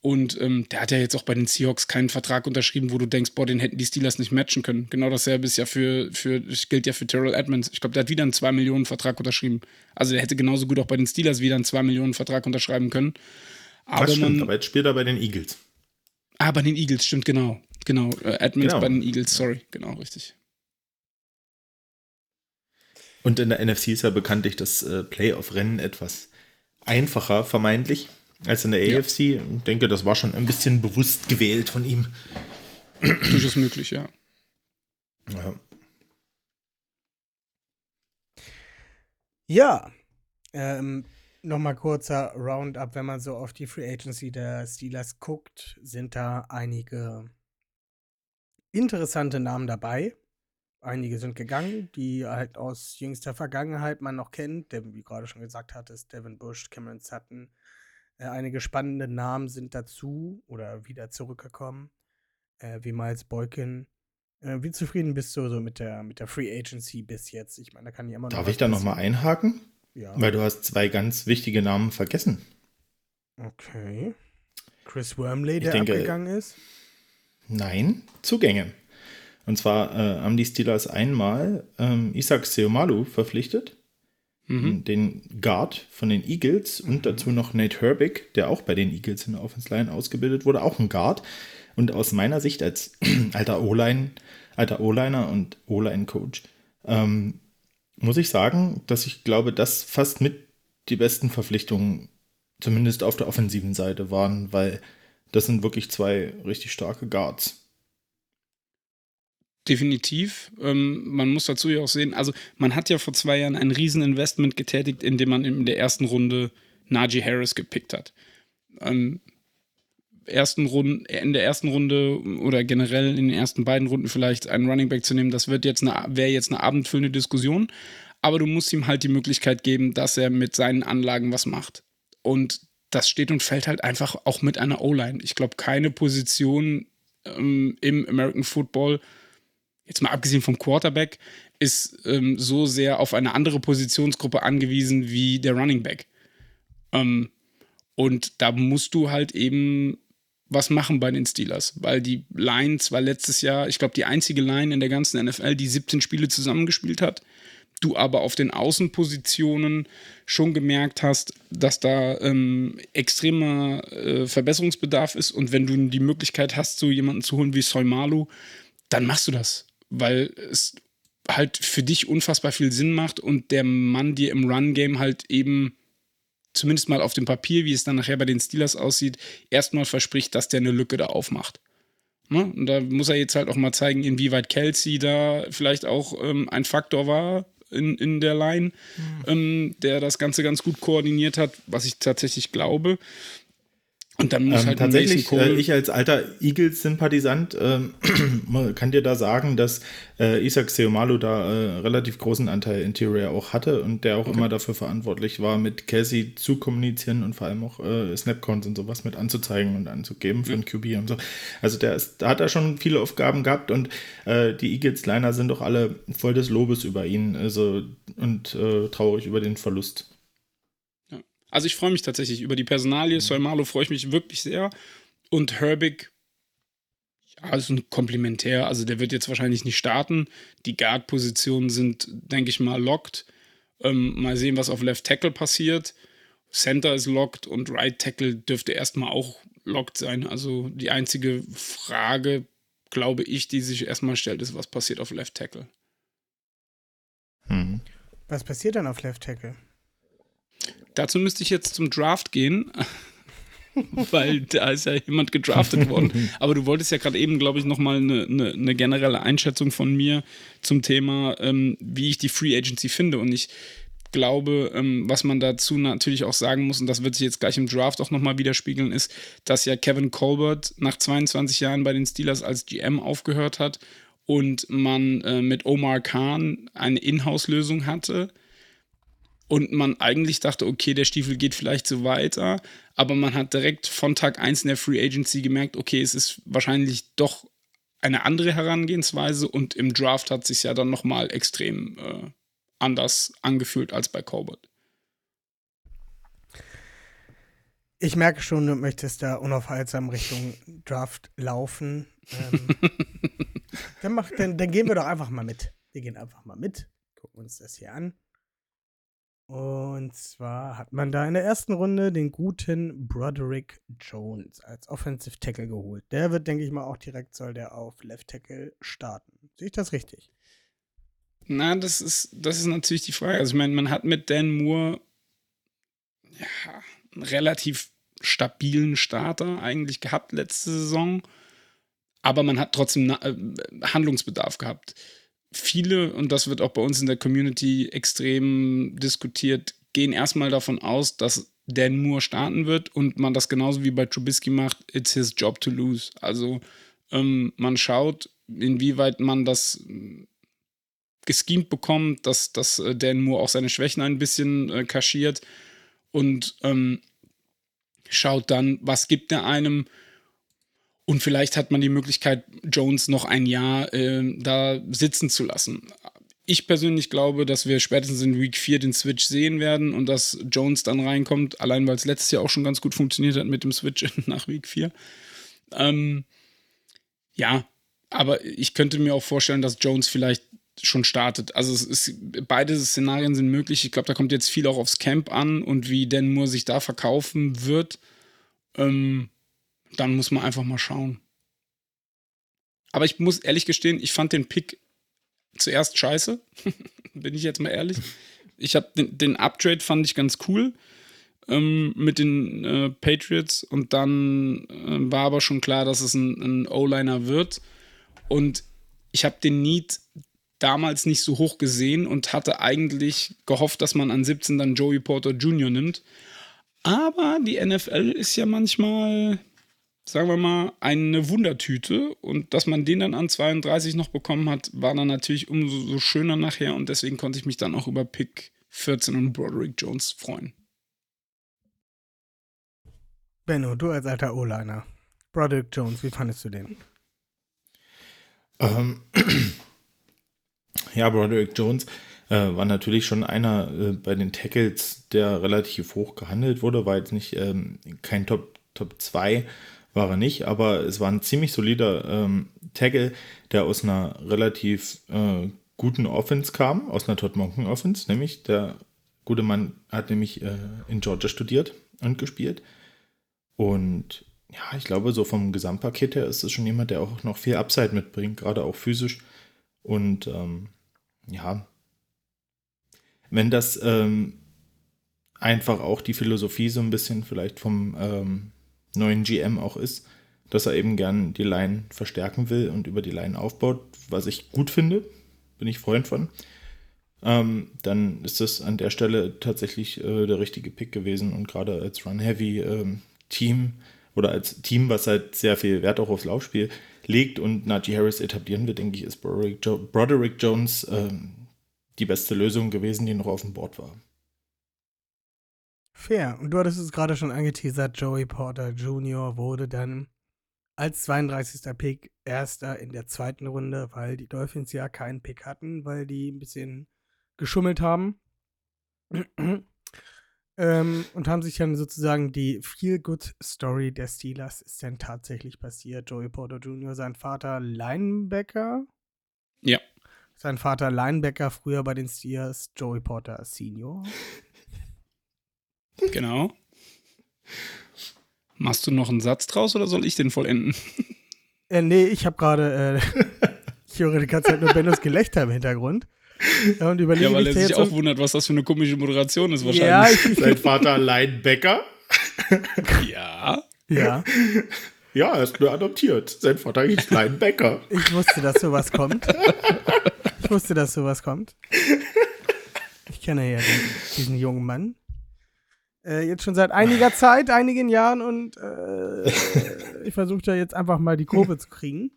Und ähm, der hat ja jetzt auch bei den Seahawks keinen Vertrag unterschrieben, wo du denkst, boah, den hätten die Steelers nicht matchen können. Genau dasselbe ist ja für, für gilt ja für Terrell Edmonds. Ich glaube, der hat wieder einen 2 Millionen Vertrag unterschrieben. Also der hätte genauso gut auch bei den Steelers wieder einen 2 Millionen Vertrag unterschreiben können. Aber das stimmt, man, aber jetzt spielt er bei den Eagles. Ah, bei den Eagles, stimmt, genau. Genau, äh, Edmonds genau. bei den Eagles, sorry, genau, richtig. Und in der NFC ist ja bekanntlich das äh, Playoff-Rennen etwas einfacher, vermeintlich, als in der ja. AFC. Ich denke, das war schon ein bisschen bewusst gewählt von ihm. Durchaus möglich, ja. Ja. Ja. Ähm, Nochmal kurzer Roundup, wenn man so auf die Free Agency der Steelers guckt, sind da einige interessante Namen dabei. Einige sind gegangen, die halt aus jüngster Vergangenheit man noch kennt. Der, wie gerade schon gesagt hat, ist Devin Bush, Cameron Sutton. Äh, einige spannende Namen sind dazu oder wieder zurückgekommen, äh, wie Miles Boykin. Äh, wie zufrieden bist du so mit der, mit der Free Agency bis jetzt? Ich meine, da kann ich immer noch. Darf ich da nochmal einhaken? Ja. Weil du hast zwei ganz wichtige Namen vergessen. Okay. Chris Wormley, der denke, abgegangen ist? Nein, Zugänge. Und zwar äh, haben die Steelers einmal ähm, Isaac Seomalu verpflichtet. mhm. den Guard von den Eagles und dazu noch Nate Herbig, der auch bei den Eagles in der Offense Line ausgebildet wurde, auch ein Guard. Und aus meiner Sicht als alter O-Line, alter O-Liner und O-Line-Coach, ähm, muss ich sagen, dass ich glaube, dass fast mit die besten Verpflichtungen, zumindest auf der offensiven Seite, waren, weil das sind wirklich zwei richtig starke Guards. Definitiv. Ähm, man muss dazu ja auch sehen, also man hat ja vor zwei Jahren ein Rieseninvestment getätigt, indem man in der ersten Runde Najee Harris gepickt hat. Ähm, ersten Runde, in der ersten Runde oder generell in den ersten beiden Runden vielleicht einen Running Back zu nehmen, das wird jetzt eine, wäre jetzt eine abendfüllende Diskussion. Aber du musst ihm halt die Möglichkeit geben, dass er mit seinen Anlagen was macht. Und das steht und fällt halt einfach auch mit einer O-Line. Ich glaube, keine Position ähm, im American Football, jetzt mal abgesehen vom Quarterback, ist ähm, so sehr auf eine andere Positionsgruppe angewiesen wie der Running Back. Ähm, und da musst du halt eben was machen bei den Steelers, weil die Line zwar letztes Jahr, ich glaube, die einzige Line in der ganzen NFL, die 17 Spiele zusammengespielt hat, du aber auf den Außenpositionen schon gemerkt hast, dass da ähm, extremer äh, Verbesserungsbedarf ist und wenn du die Möglichkeit hast, so jemanden zu holen wie Soimalu, dann machst du das, weil es halt für dich unfassbar viel Sinn macht und der Mann dir im Run-Game halt eben zumindest mal auf dem Papier, wie es dann nachher bei den Steelers aussieht, erstmal verspricht, dass der eine Lücke da aufmacht. Ne? Und da muss er jetzt halt auch mal zeigen, inwieweit Kelsey da vielleicht auch ähm, ein Faktor war in, in der Line, mhm. ähm, der das Ganze ganz gut koordiniert hat, was ich tatsächlich glaube. Und dann muss ähm, halt tatsächlich, äh, ich als alter Eagles-Sympathisant äh, kann dir da sagen, dass äh, Isaac Seomalu da äh, relativ großen Anteil Interior auch hatte und der auch okay. immer dafür verantwortlich war, mit Casey zu kommunizieren und vor allem auch äh, Snapcounts und sowas mit anzuzeigen und anzugeben für ja. QB und so. Also der, ist, da hat er schon viele Aufgaben gehabt und äh, die Eagles-Liner sind doch alle voll des Lobes über ihn also, und äh, traurig über den Verlust. Also ich freue mich tatsächlich über die Personalie. Mhm. Solmalo freue ich mich wirklich sehr. Und Herbig, ja, ist ein Komplementär. Also der wird jetzt wahrscheinlich nicht starten. Die Guard-Positionen sind, denke ich mal, locked. Ähm, mal sehen, was auf Left Tackle passiert. Center ist locked und Right Tackle dürfte erstmal auch locked sein. Also die einzige Frage, glaube ich, die sich erstmal stellt, ist, was passiert auf Left Tackle. Mhm. Was passiert dann auf Left Tackle? Dazu müsste ich jetzt zum Draft gehen, weil da ist ja jemand gedraftet worden. Aber du wolltest ja gerade eben, glaube ich, nochmal eine, eine, eine generelle Einschätzung von mir zum Thema, ähm, wie ich die Free Agency finde. Und ich glaube, ähm, was man dazu natürlich auch sagen muss, und das wird sich jetzt gleich im Draft auch nochmal widerspiegeln, ist, dass ja Kevin Colbert nach 22 Jahren bei den Steelers als GM aufgehört hat und man äh, mit Omar Khan eine Inhouse-Lösung hatte und man eigentlich dachte, okay, der Stiefel geht vielleicht so weiter, aber man hat direkt von Tag 1 in der Free Agency gemerkt, okay, es ist wahrscheinlich doch eine andere Herangehensweise und im Draft hat sich ja dann nochmal extrem äh, anders angefühlt als bei Colbert. Ich merke schon, du möchtest da unaufhaltsam Richtung Draft laufen. Ähm, dann, mach, dann, dann gehen wir doch einfach mal mit. Wir gehen einfach mal mit, gucken uns das hier an. Und zwar hat man da in der ersten Runde den guten Broderick Jones als Offensive Tackle geholt. Der wird, denke ich mal, auch direkt soll der auf Left Tackle starten. Sehe ich das richtig? Na, das ist, das ist natürlich die Frage. Also, ich meine, man hat mit Dan Moore ja, einen relativ stabilen Starter eigentlich gehabt letzte Saison. Aber man hat trotzdem äh, Handlungsbedarf gehabt viele, und das wird auch bei uns in der Community extrem diskutiert, gehen erstmal davon aus, dass Dan Moore starten wird und man das genauso wie bei Trubisky macht, it's his job to lose. Also ähm, man schaut, inwieweit man das äh, geschemt bekommt, dass, dass äh, Dan Moore auch seine Schwächen ein bisschen äh, kaschiert und ähm, schaut dann, was gibt er einem und vielleicht hat man die Möglichkeit, Jones noch ein Jahr äh, da sitzen zu lassen. Ich persönlich glaube, dass wir spätestens in Week 4 den Switch sehen werden und dass Jones dann reinkommt, allein weil es letztes Jahr auch schon ganz gut funktioniert hat mit dem Switch nach Week 4. Ähm, ja, aber ich könnte mir auch vorstellen, dass Jones vielleicht schon startet. Also es ist, beide Szenarien sind möglich. Ich glaube, da kommt jetzt viel auch aufs Camp an und wie Dan Moore sich da verkaufen wird. Ähm, dann muss man einfach mal schauen. Aber ich muss ehrlich gestehen, ich fand den Pick zuerst scheiße. Bin ich jetzt mal ehrlich. Ich habe den, den Uptrade fand ich ganz cool ähm, mit den äh, Patriots und dann äh, war aber schon klar, dass es ein, ein O-Liner wird. Und ich habe den Need damals nicht so hoch gesehen und hatte eigentlich gehofft, dass man an 17 dann Joey Porter Jr. nimmt. Aber die NFL ist ja manchmal, sagen wir mal, eine Wundertüte und dass man den dann an 32 noch bekommen hat, war dann natürlich umso schöner nachher und deswegen konnte ich mich dann auch über Pick 14 und Broderick Jones freuen. Benno, du als alter O-Liner. Broderick Jones, wie fandest du den? Ähm, ja, Broderick Jones äh, war natürlich schon einer äh, bei den Tackles, der relativ hoch gehandelt wurde. War jetzt nicht ähm, kein Top, Top 2, war er nicht, aber es war ein ziemlich solider ähm, Tackle, der aus einer relativ äh, guten Offense kam, aus einer Todd Monken Offense, nämlich der gute Mann hat nämlich äh, in Georgia studiert und gespielt. Und ja, ich glaube, so vom Gesamtpaket her ist es schon jemand, der auch noch viel Upside mitbringt, gerade auch physisch. Und ähm, ja, wenn das ähm, einfach auch die Philosophie so ein bisschen vielleicht vom ähm, neuen GM auch ist, dass er eben gern die Line verstärken will und über die Line aufbaut, was ich gut finde, bin ich Freund von, ähm, dann ist das an der Stelle tatsächlich äh, der richtige Pick gewesen und gerade als Run-Heavy-Team ähm, oder als Team, was halt sehr viel Wert auch aufs Laufspiel legt und Najee Harris etablieren wird, denke ich, ist Broderick, jo Broderick Jones ähm, die beste Lösung gewesen, die noch auf dem Board war. Fair. Und du hattest es gerade schon angeteasert, Joey Porter Jr. wurde dann als 32. Pick erster in der zweiten Runde, weil die Dolphins ja keinen Pick hatten, weil die ein bisschen geschummelt haben. ähm, und haben sich dann sozusagen die Feel-Good-Story der Steelers ist dann tatsächlich passiert. Joey Porter Jr., sein Vater Linebacker. Ja. Sein Vater Linebacker früher bei den Steelers, Joey Porter Senior. Genau. Machst du noch einen Satz draus oder soll ich den vollenden? Äh, nee, ich habe gerade, äh, ich höre die ganze Zeit nur Bennos Gelächter im Hintergrund. Ja, und überlege, ja weil er sich auch wundert, was das für eine komische Moderation ist wahrscheinlich. Ja, ich, Sein Vater Linebacker. ja. Ja. Ja, er ist nur adoptiert. Sein Vater ist Linebacker. Ich wusste, dass sowas kommt. Ich wusste, dass sowas kommt. Ich kenne ja den, diesen jungen Mann. Äh, jetzt schon seit einiger Zeit, einigen Jahren und äh, ich versuche da jetzt einfach mal die Kurve zu kriegen.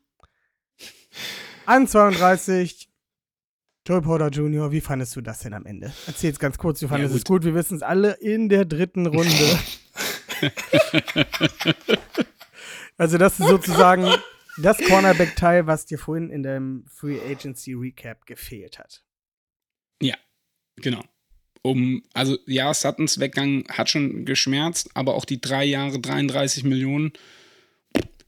An 32, Joey Porter Jr., wie fandest du das denn am Ende? Erzähl jetzt ganz kurz, du fandest ja, es gut. Wir wissen es alle in der dritten Runde. also, das ist sozusagen das Cornerback-Teil, was dir vorhin in dem Free Agency Recap gefehlt hat. Ja, genau. Um, also ja, Suttons Weggang hat schon geschmerzt, aber auch die drei Jahre 33 Millionen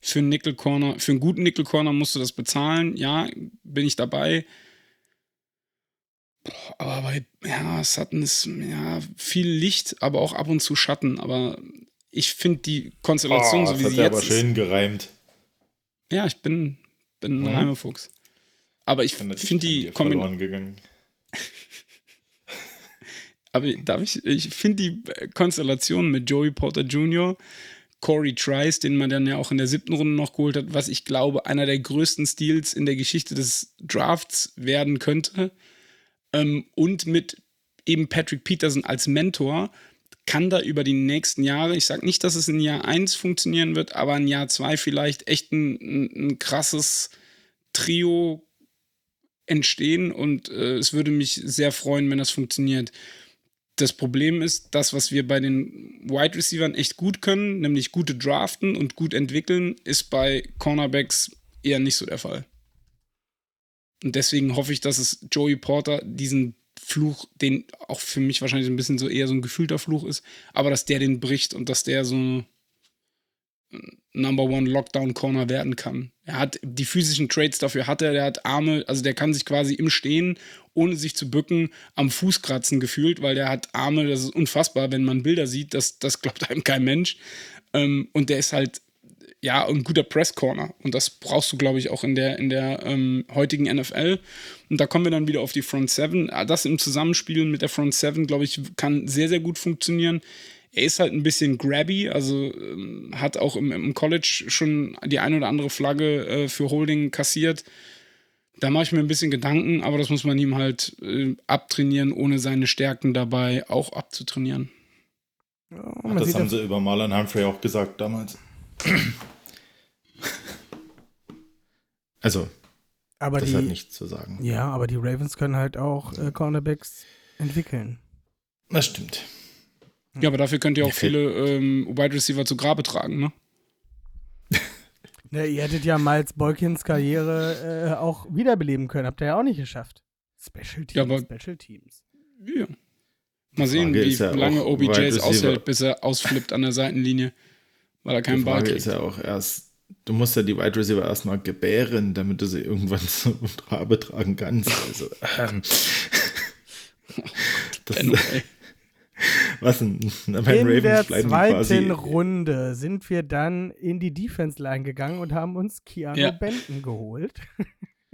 für einen Nickel Corner, für einen guten Nickel Corner musst du das bezahlen. Ja, bin ich dabei. Aber bei ja, Sutton ist ja viel Licht, aber auch ab und zu Schatten. Aber ich finde die Konstellation, oh, so wie sie jetzt aber schön gereimt. Ja, ich bin, bin ein mhm. Reimefuchs. Aber ich finde die Kombination. aber darf ich, ich finde die Konstellation mit Joey Porter Jr., Corey Trice, den man dann ja auch in der siebten Runde noch geholt hat, was ich glaube, einer der größten Steals in der Geschichte des Drafts werden könnte ähm, und mit eben Patrick Peterson als Mentor kann da über die nächsten Jahre, ich sage nicht, dass es in Jahr 1 funktionieren wird, aber in Jahr 2 vielleicht echt ein, ein, ein krasses Trio entstehen und äh, es würde mich sehr freuen, wenn das funktioniert. Das Problem ist, das, was wir bei den Wide Receivers echt gut können, nämlich gute Draften und gut entwickeln, ist bei Cornerbacks eher nicht so der Fall. Und deswegen hoffe ich, dass es Joey Porter diesen Fluch, den auch für mich wahrscheinlich ein bisschen so eher so ein gefühlter Fluch ist, aber dass der den bricht und dass der so Number One Lockdown Corner werden kann. Er hat die physischen Traits dafür hat er, der hat Arme, also der kann sich quasi im Stehen, ohne sich zu bücken, am Fuß kratzen gefühlt, weil der hat Arme, das ist unfassbar, wenn man Bilder sieht, das, das glaubt einem kein Mensch. Ähm, und der ist halt ja, ein guter Press-Corner. Und das brauchst du, glaube ich, auch in der, in der ähm, heutigen NFL. Und da kommen wir dann wieder auf die Front 7. Ah, das im Zusammenspiel mit der Front 7, glaube ich, kann sehr, sehr gut funktionieren. Er ist halt ein bisschen grabby, also ähm, hat auch im, im, College schon die eine oder andere Flagge äh, für Holding kassiert. Da mache ich mir ein bisschen Gedanken, aber das muss man ihm halt äh, abtrainieren, ohne seine Stärken dabei auch abzutrainieren. Ja, Ach, das haben sie über Marlon Humphrey auch gesagt damals. Also, aber das die, hat nichts zu sagen. Ja, aber die Ravens können halt auch äh, Cornerbacks entwickeln. Das stimmt. Ja, aber dafür könnt ihr auch viele ähm, Wide Receiver zu Grabe tragen, ne? ne ihr hättet ja Miles Bolkins Karriere äh, auch wiederbeleben können. Habt ihr ja auch nicht geschafft. Special Teams, ja, aber, Special Teams. Ja. Mal sehen, wie lange OBJ es aushält, bis er ausflippt an der Seitenlinie, weil er keinen Ball kriegt. ist ja auch erst du musst ja die Wide Receiver erstmal gebären, damit du sie irgendwann zu Rabe tragen kannst. Also, ähm, das, was denn? In Ravens der zweiten Runde sind wir dann in die Defense Line gegangen und haben uns Keanu ja. Benton geholt.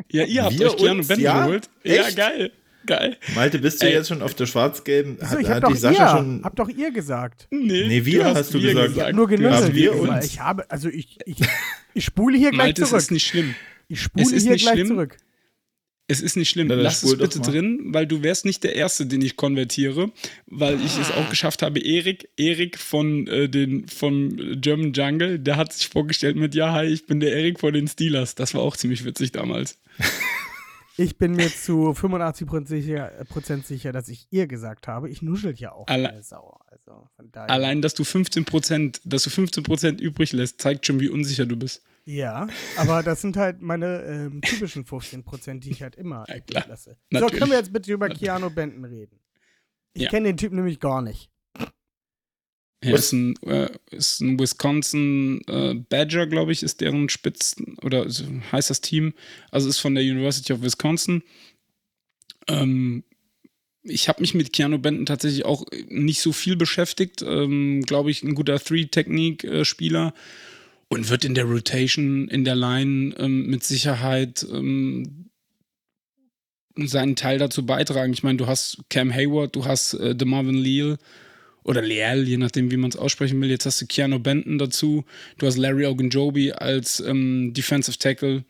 Ja, ihr habt wir euch Keanu Benton ja? geholt. Echt? Ja, geil. Geil. Malte, bist du Ey. jetzt schon auf der schwarz-gelben? So, ich hab, doch Sascha ihr, schon hab doch ihr gesagt. Nee, nee wir hast, hast du gesagt. gesagt. Ich hab nur genüsselt. Wir uns. Ich habe, also ich, ich, ich spule hier gleich Malte, zurück. Es ist nicht schlimm. Ich spule hier gleich schlimm. zurück. Es ist nicht schlimm. Lass es bitte drin, weil du wärst nicht der Erste, den ich konvertiere, weil ich es auch geschafft habe. Erik, Erik von äh, den vom German Jungle, der hat sich vorgestellt mit Ja, hi, ich bin der Erik von den Steelers. Das war auch ziemlich witzig damals. Ich bin mir zu 85% sicher, Prozent sicher, dass ich ihr gesagt habe. Ich nuschel ja auch Alle Sau. Also Allein, dass du 15%, dass du 15% übrig lässt, zeigt schon, wie unsicher du bist. Ja, aber das sind halt meine ähm, typischen 15%, die ich halt immer ja, lasse. Natürlich. So, können wir jetzt bitte über Keanu Benton reden? Ich ja. kenne den Typ nämlich gar nicht. Er ist ein, äh, ist ein Wisconsin äh, Badger, glaube ich, ist deren Spitzen oder so heißt das Team. Also ist von der University of Wisconsin. Ähm, ich habe mich mit Keanu Benton tatsächlich auch nicht so viel beschäftigt. Ähm, glaube ich, ein guter Three-Technique-Spieler und wird in der Rotation, in der Line ähm, mit Sicherheit ähm, seinen Teil dazu beitragen. Ich meine, du hast Cam Hayward, du hast äh, DeMarvin Leal oder Leal, je nachdem, wie man es aussprechen will. Jetzt hast du Keanu Benton dazu. Du hast Larry Ogunjobi als ähm, Defensive Tackle.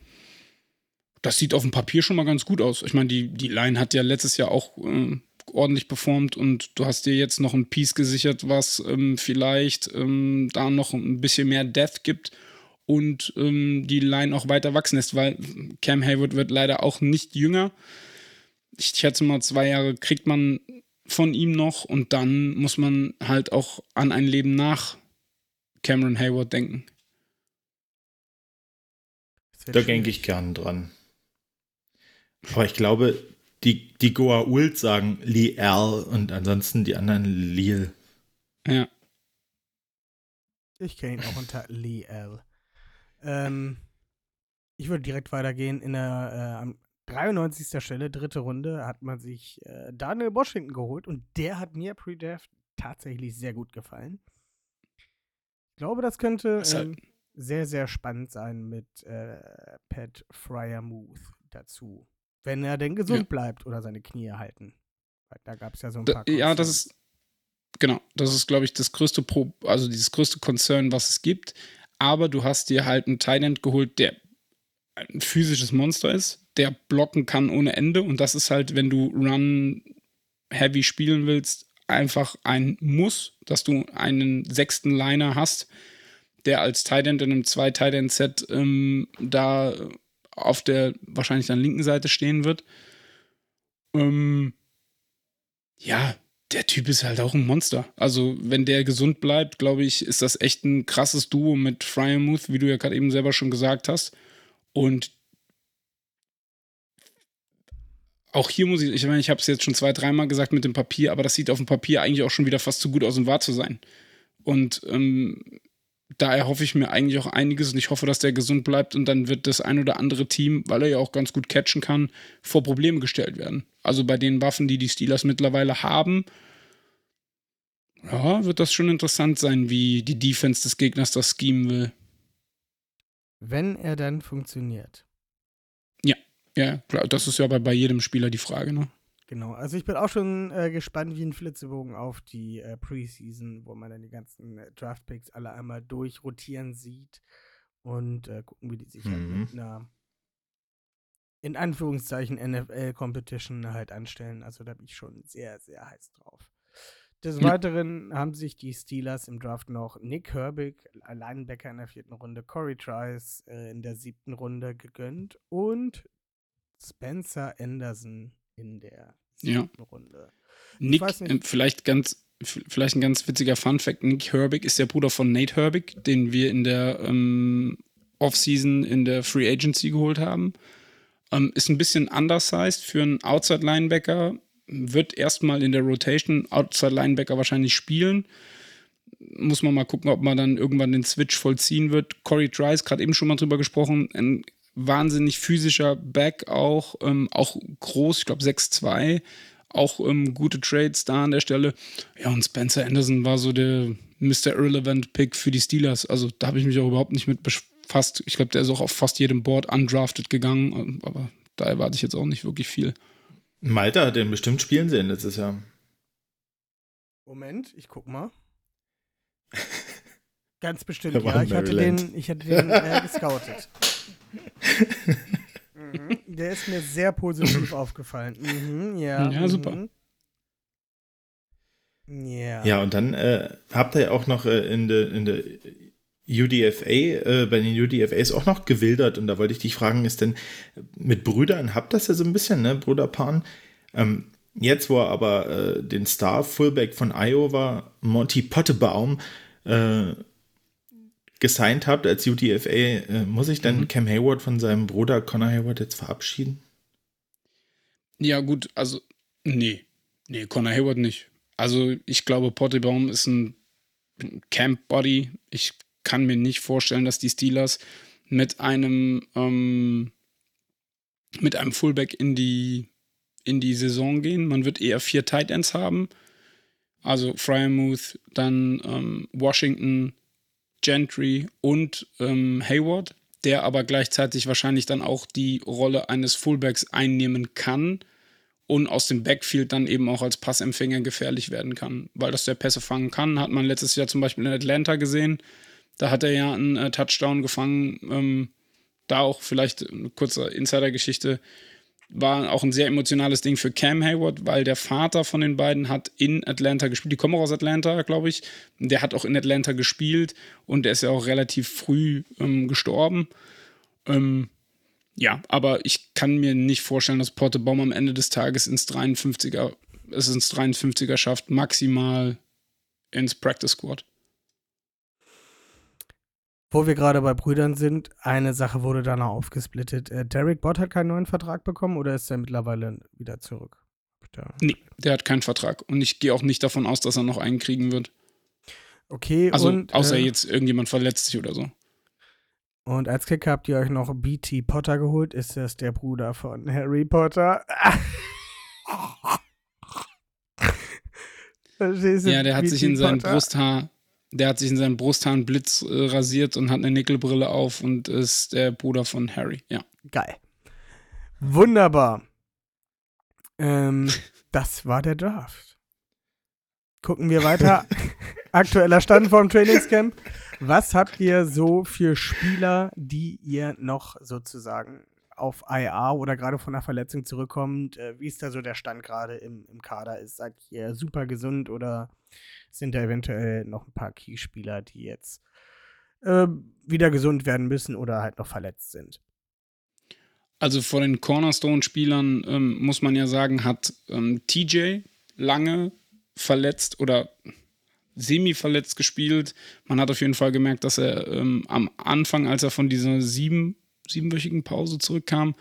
Das sieht auf dem Papier schon mal ganz gut aus. Ich meine, die, die Line hat ja letztes Jahr auch äh, ordentlich performt und du hast dir jetzt noch ein Piece gesichert, was ähm, vielleicht ähm, da noch ein bisschen mehr Depth gibt und ähm, die Line auch weiter wachsen lässt, weil Cam Hayward wird leider auch nicht jünger. Ich schätze mal, zwei Jahre kriegt man von ihm noch und dann muss man halt auch an ein Leben nach Cameron Hayward denken. Da denke ich gern dran. Aber ich glaube, die, die Goa Ult sagen Lee Al und ansonsten die anderen Lil. Ja. Ich kenne ihn auch unter Lee Al. Ähm, ich würde direkt weitergehen. In der, äh, 93. Stelle, dritte Runde, hat man sich äh, Daniel Washington geholt und der hat mir pre-draft tatsächlich sehr gut gefallen. Ich glaube, das könnte ähm, sehr, sehr spannend sein mit äh, Pat Fryermuth dazu. Wenn er denn gesund ja. bleibt oder seine Knie halten. Da gab es ja so ein paar. Da, ja, das ist. Genau, das ist, glaube ich, das größte Pro, also dieses größte Concern, was es gibt. Aber du hast dir halt einen Thailand geholt, der ein physisches Monster ist, der blocken kann ohne Ende. Und das ist halt, wenn du Run Heavy spielen willst, einfach ein Muss, dass du einen sechsten Liner hast, der als Tight End in einem zwei Tight End Set ähm, da auf der wahrscheinlich dann linken Seite stehen wird. Ähm, ja, der Typ ist halt auch ein Monster. Also, wenn der gesund bleibt, glaube ich, ist das echt ein krasses Duo mit Fryermuth, wie du ja gerade eben selber schon gesagt hast. Und auch hier muss ich, ich meine, ich habe es jetzt schon zwei, dreimal gesagt mit dem Papier, aber das sieht auf dem Papier eigentlich auch schon wieder fast zu gut aus, um wahr zu sein. Und ähm, da erhoffe ich mir eigentlich auch einiges und ich hoffe, dass der gesund bleibt und dann wird das ein oder andere Team, weil er ja auch ganz gut catchen kann, vor Probleme gestellt werden. Also bei den Waffen, die die Steelers mittlerweile haben, ja, wird das schon interessant sein, wie die Defense des Gegners das schemen will. Wenn er dann funktioniert. Ja, klar, das ist ja bei, bei jedem Spieler die Frage, ne? Genau, also ich bin auch schon äh, gespannt wie ein Flitzebogen auf die äh, Preseason, wo man dann die ganzen äh, Draftpicks alle einmal durchrotieren sieht und äh, gucken, wie die sich halt Mhm. mit einer in Anführungszeichen NFL-Competition halt anstellen. Also da bin ich schon sehr, sehr heiß drauf. Des. Weiteren haben sich die Steelers im Draft noch Nick Herbig, Linebacker in der vierten Runde, Corey Trice äh, in der siebten Runde gegönnt und Spencer Anderson in der Ja. Runde. Nick, ähm, vielleicht ganz, vielleicht ein ganz witziger Fun-Fact: Nick Herbig ist der Bruder von Nate Herbig, den wir in der ähm, Offseason in der Free Agency geholt haben. Ähm, ist ein bisschen undersized für einen Outside-Linebacker. Wird erstmal in der Rotation Outside-Linebacker wahrscheinlich spielen. Muss man mal gucken, ob man dann irgendwann den Switch vollziehen wird. Corey Trice, gerade eben schon mal drüber gesprochen, ein wahnsinnig physischer Back auch, ähm, auch groß, ich glaube 6'2, auch ähm, gute Trades da an der Stelle. Ja, und Spencer Anderson war so der Mr. Irrelevant Pick für die Steelers. Also da habe ich mich auch überhaupt nicht mit befasst. Ich glaube, der ist auch auf fast jedem Board undrafted gegangen, ähm, aber da erwarte ich jetzt auch nicht wirklich viel. Malta hat den bestimmt spielen sehen letztes Jahr. Moment, ich guck mal. Ganz bestimmt, ja. in Ich hatte den, ich hatte den äh, gescoutet. mhm. Der ist mir sehr positiv aufgefallen. Mhm, ja. Ja, super. mhm. Ja. Ja, und dann äh, habt ihr ja auch noch äh, in der in der UDFA, äh, bei den UDFAs auch noch gewildert. Und da wollte ich dich fragen, ist denn mit Brüdern, habt das ja so ein bisschen, ne, Bruderpaaren? Ähm, jetzt, wo er aber äh, den Star-Fullback von Iowa, Monty Pottebaum, äh, gesigned habt als UDFA, äh, muss ich dann Mhm. Cam Hayward von seinem Bruder Connor Hayward jetzt verabschieden? Ja, gut, also, nee. Nee, Connor Hayward nicht. Also, ich glaube, Pottebaum ist ein Camp-Body. Ich kann mir nicht vorstellen, dass die Steelers mit einem, ähm, mit einem Fullback in die, in die Saison gehen. Man wird eher vier Tight Ends haben. Also Fryermuth, dann ähm, Washington, Gentry und ähm, Hayward, der aber gleichzeitig wahrscheinlich dann auch die Rolle eines Fullbacks einnehmen kann und aus dem Backfield dann eben auch als Passempfänger gefährlich werden kann. Weil das der Pässe fangen kann, hat man letztes Jahr zum Beispiel in Atlanta gesehen. Da hat er ja einen äh, Touchdown gefangen. Ähm, da auch vielleicht eine kurze Insider-Geschichte. War auch ein sehr emotionales Ding für Cam Hayward, weil der Vater von den beiden hat in Atlanta gespielt. Die kommen auch aus Atlanta, glaube ich. Der hat auch in Atlanta gespielt und der ist ja auch relativ früh ähm, gestorben. Ähm, ja, aber ich kann mir nicht vorstellen, dass Portebaum am Ende des Tages ins 53er, es ins 53er schafft, maximal ins Practice Squad. Wo wir gerade bei Brüdern sind, eine Sache wurde da noch aufgesplittet. Äh, Derek Bott hat keinen neuen Vertrag bekommen oder ist er mittlerweile wieder zurück? Da. Nee, der hat keinen Vertrag und ich gehe auch nicht davon aus, dass er noch einen kriegen wird. Okay, Also, und, außer äh, jetzt irgendjemand verletzt sich oder so. und als Kicker habt ihr euch noch B.T. Potter geholt. Ist das der Bruder von Harry Potter? Verstehst du? Ja, der hat sich in B.T. sein Potter? Brusthaar, der hat sich in seinen Brusthaar einen Blitz äh, rasiert und hat eine Nickelbrille auf und ist der Bruder von Harry. Ja. Geil. Wunderbar. Ähm, das war der Draft. Gucken wir weiter. Aktueller Stand vom Trainingscamp. Was habt ihr so für Spieler, die ihr noch sozusagen auf IA oder gerade von einer Verletzung zurückkommt? Äh, wie ist da so der Stand gerade im, im Kader? Ist seid ihr super gesund oder sind da eventuell noch ein paar Keyspieler, die jetzt äh, wieder gesund werden müssen oder halt noch verletzt sind? Also vor den Cornerstone-Spielern ähm, muss man ja sagen, hat ähm, TJ lange verletzt oder semi-verletzt gespielt. Man hat auf jeden Fall gemerkt, dass er ähm, am Anfang, als er von dieser sieben, siebenwöchigen Pause zurückkam,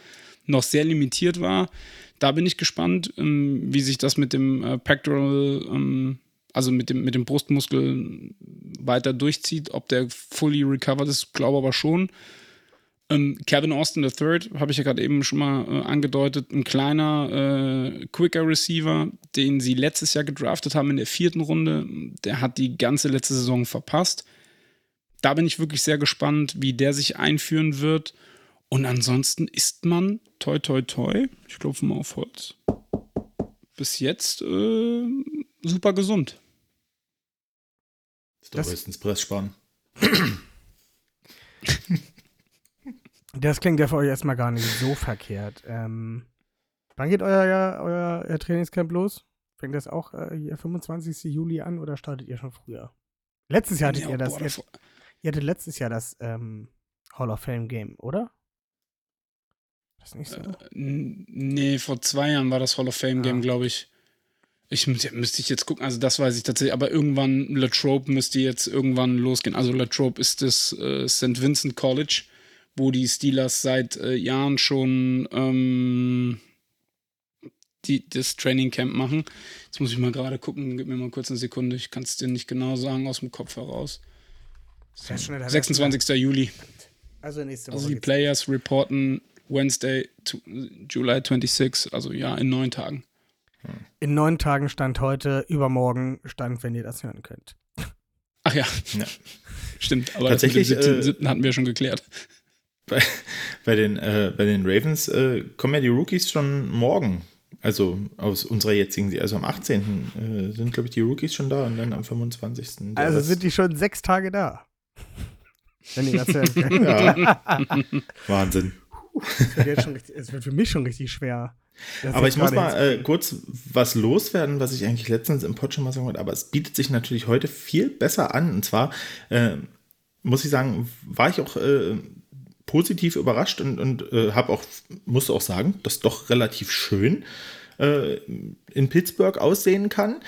noch sehr limitiert war. Da bin ich gespannt, ähm, wie sich das mit dem äh, Pectoral ähm, also mit dem, mit dem Brustmuskel weiter durchzieht. Ob der fully recovered ist, glaube aber schon. Ähm, Kevin Austin III, habe ich ja gerade eben schon mal äh, angedeutet, ein kleiner, äh, quicker Receiver, den sie letztes Jahr gedraftet haben in der vierten Runde. Der hat die ganze letzte Saison verpasst. Da bin ich wirklich sehr gespannt, wie der sich einführen wird. Und ansonsten ist man, toi, toi, toi, ich klopfe mal auf Holz, bis jetzt äh, super gesund. Ist doch höchstens Presssparen. Das klingt ja für euch erstmal gar nicht so verkehrt. Ähm, wann geht euer, euer, euer Trainingscamp los? Fängt das auch äh, hier 25. Juli an oder startet ihr schon früher? Letztes Jahr hattet Ja, ihr das. boah, ihr, das- ihr hattet letztes Jahr das ähm, Hall of Fame Game, oder? Das nicht so. Äh, nee, vor zwei Jahren war das Hall of Fame Game, Ah. glaube ich. Ich müsste ich jetzt gucken, also das weiß ich tatsächlich, aber irgendwann, Latrobe müsste jetzt irgendwann losgehen. Also Latrobe ist das äh, St. Vincent College, wo die Steelers seit äh, Jahren schon ähm, die, das Training Camp machen. Jetzt muss ich mal gerade gucken, gib mir mal kurz eine Sekunde, ich kann es dir nicht genau sagen aus dem Kopf heraus. Wär's 26. Juli. Also nächste Woche. Also die. Players reporten Wednesday, July 26, also ja, in neun Tagen. In neun Tagen stand heute, übermorgen stand, wenn ihr das hören könnt. Ach ja, Ja. stimmt. Aber Tatsächlich, das mit dem äh, 17. hatten wir schon geklärt. Bei, bei, den, äh, bei den Ravens äh, kommen ja die Rookies schon morgen. Also aus unserer jetzigen, also am 18. Äh, sind, glaube ich, die Rookies schon da und dann am 25. der Also sind die schon sechs Tage da. Wenn ihr das hören könnt. Ja. Wahnsinn. Es wird, jetzt schon richtig, es wird für mich schon richtig schwer. Das Aber ich muss mal äh, kurz was loswerden, was ich eigentlich letztens im Pod schon mal sagen wollte, aber es bietet sich natürlich heute viel besser an. Und zwar äh, muss ich sagen, war ich auch äh, positiv überrascht und, und äh, habe auch, musste auch sagen, dass doch relativ schön äh, in Pittsburgh aussehen kann.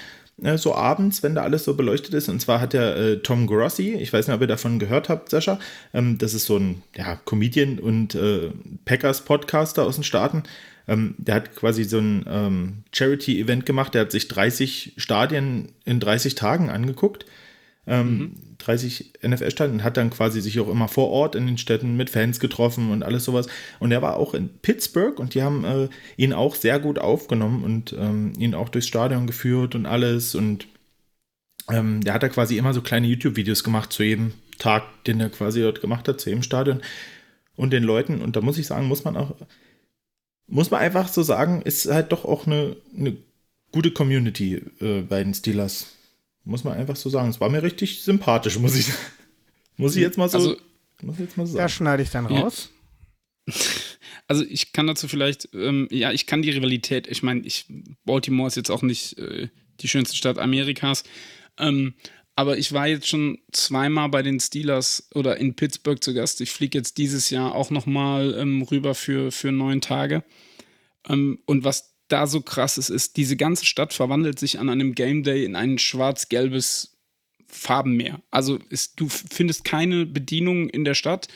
äh, So abends, wenn da alles so beleuchtet ist. Und zwar hat der äh, Tom Grossi, ich weiß nicht, ob ihr davon gehört habt, Sascha, ähm, das ist so ein ja, Comedian und äh, Packers-Podcaster aus den Staaten. Ähm, der hat quasi so ein ähm, Charity-Event gemacht. Der hat sich 30 Stadien in 30 Tagen angeguckt. Ähm, 30 NFL-Stadien und hat dann quasi sich auch immer vor Ort in den Städten mit Fans getroffen und alles sowas. Und er war auch in Pittsburgh und die haben äh, ihn auch sehr gut aufgenommen und ähm, ihn auch durchs Stadion geführt und alles. Und ähm, der hat da quasi immer so kleine YouTube-Videos gemacht zu jedem Tag, den er quasi dort gemacht hat, zu jedem Stadion und den Leuten. Und da muss ich sagen, muss man auch, muss man einfach so sagen, ist halt doch auch eine, eine gute Community äh, bei den Steelers. Muss man einfach so sagen. Es war mir richtig sympathisch, muss ich, muss ich jetzt mal so, Also- muss ich jetzt mal so sagen. schneide ich dann Ja. raus. Also ich kann dazu vielleicht, ähm, ja, ich kann die Rivalität, ich meine, ich, Baltimore ist jetzt auch nicht äh, die schönste Stadt Amerikas, ähm, aber ich war jetzt schon zweimal bei den Steelers oder in Pittsburgh zu Gast. Ich fliege jetzt dieses Jahr auch nochmal ähm, rüber für, für neun Tage. Ähm, und was da so krass ist, ist, diese ganze Stadt verwandelt sich an einem Game Day in ein schwarz-gelbes Farbenmeer. Also ist, du findest keine Bedienung in der Stadt,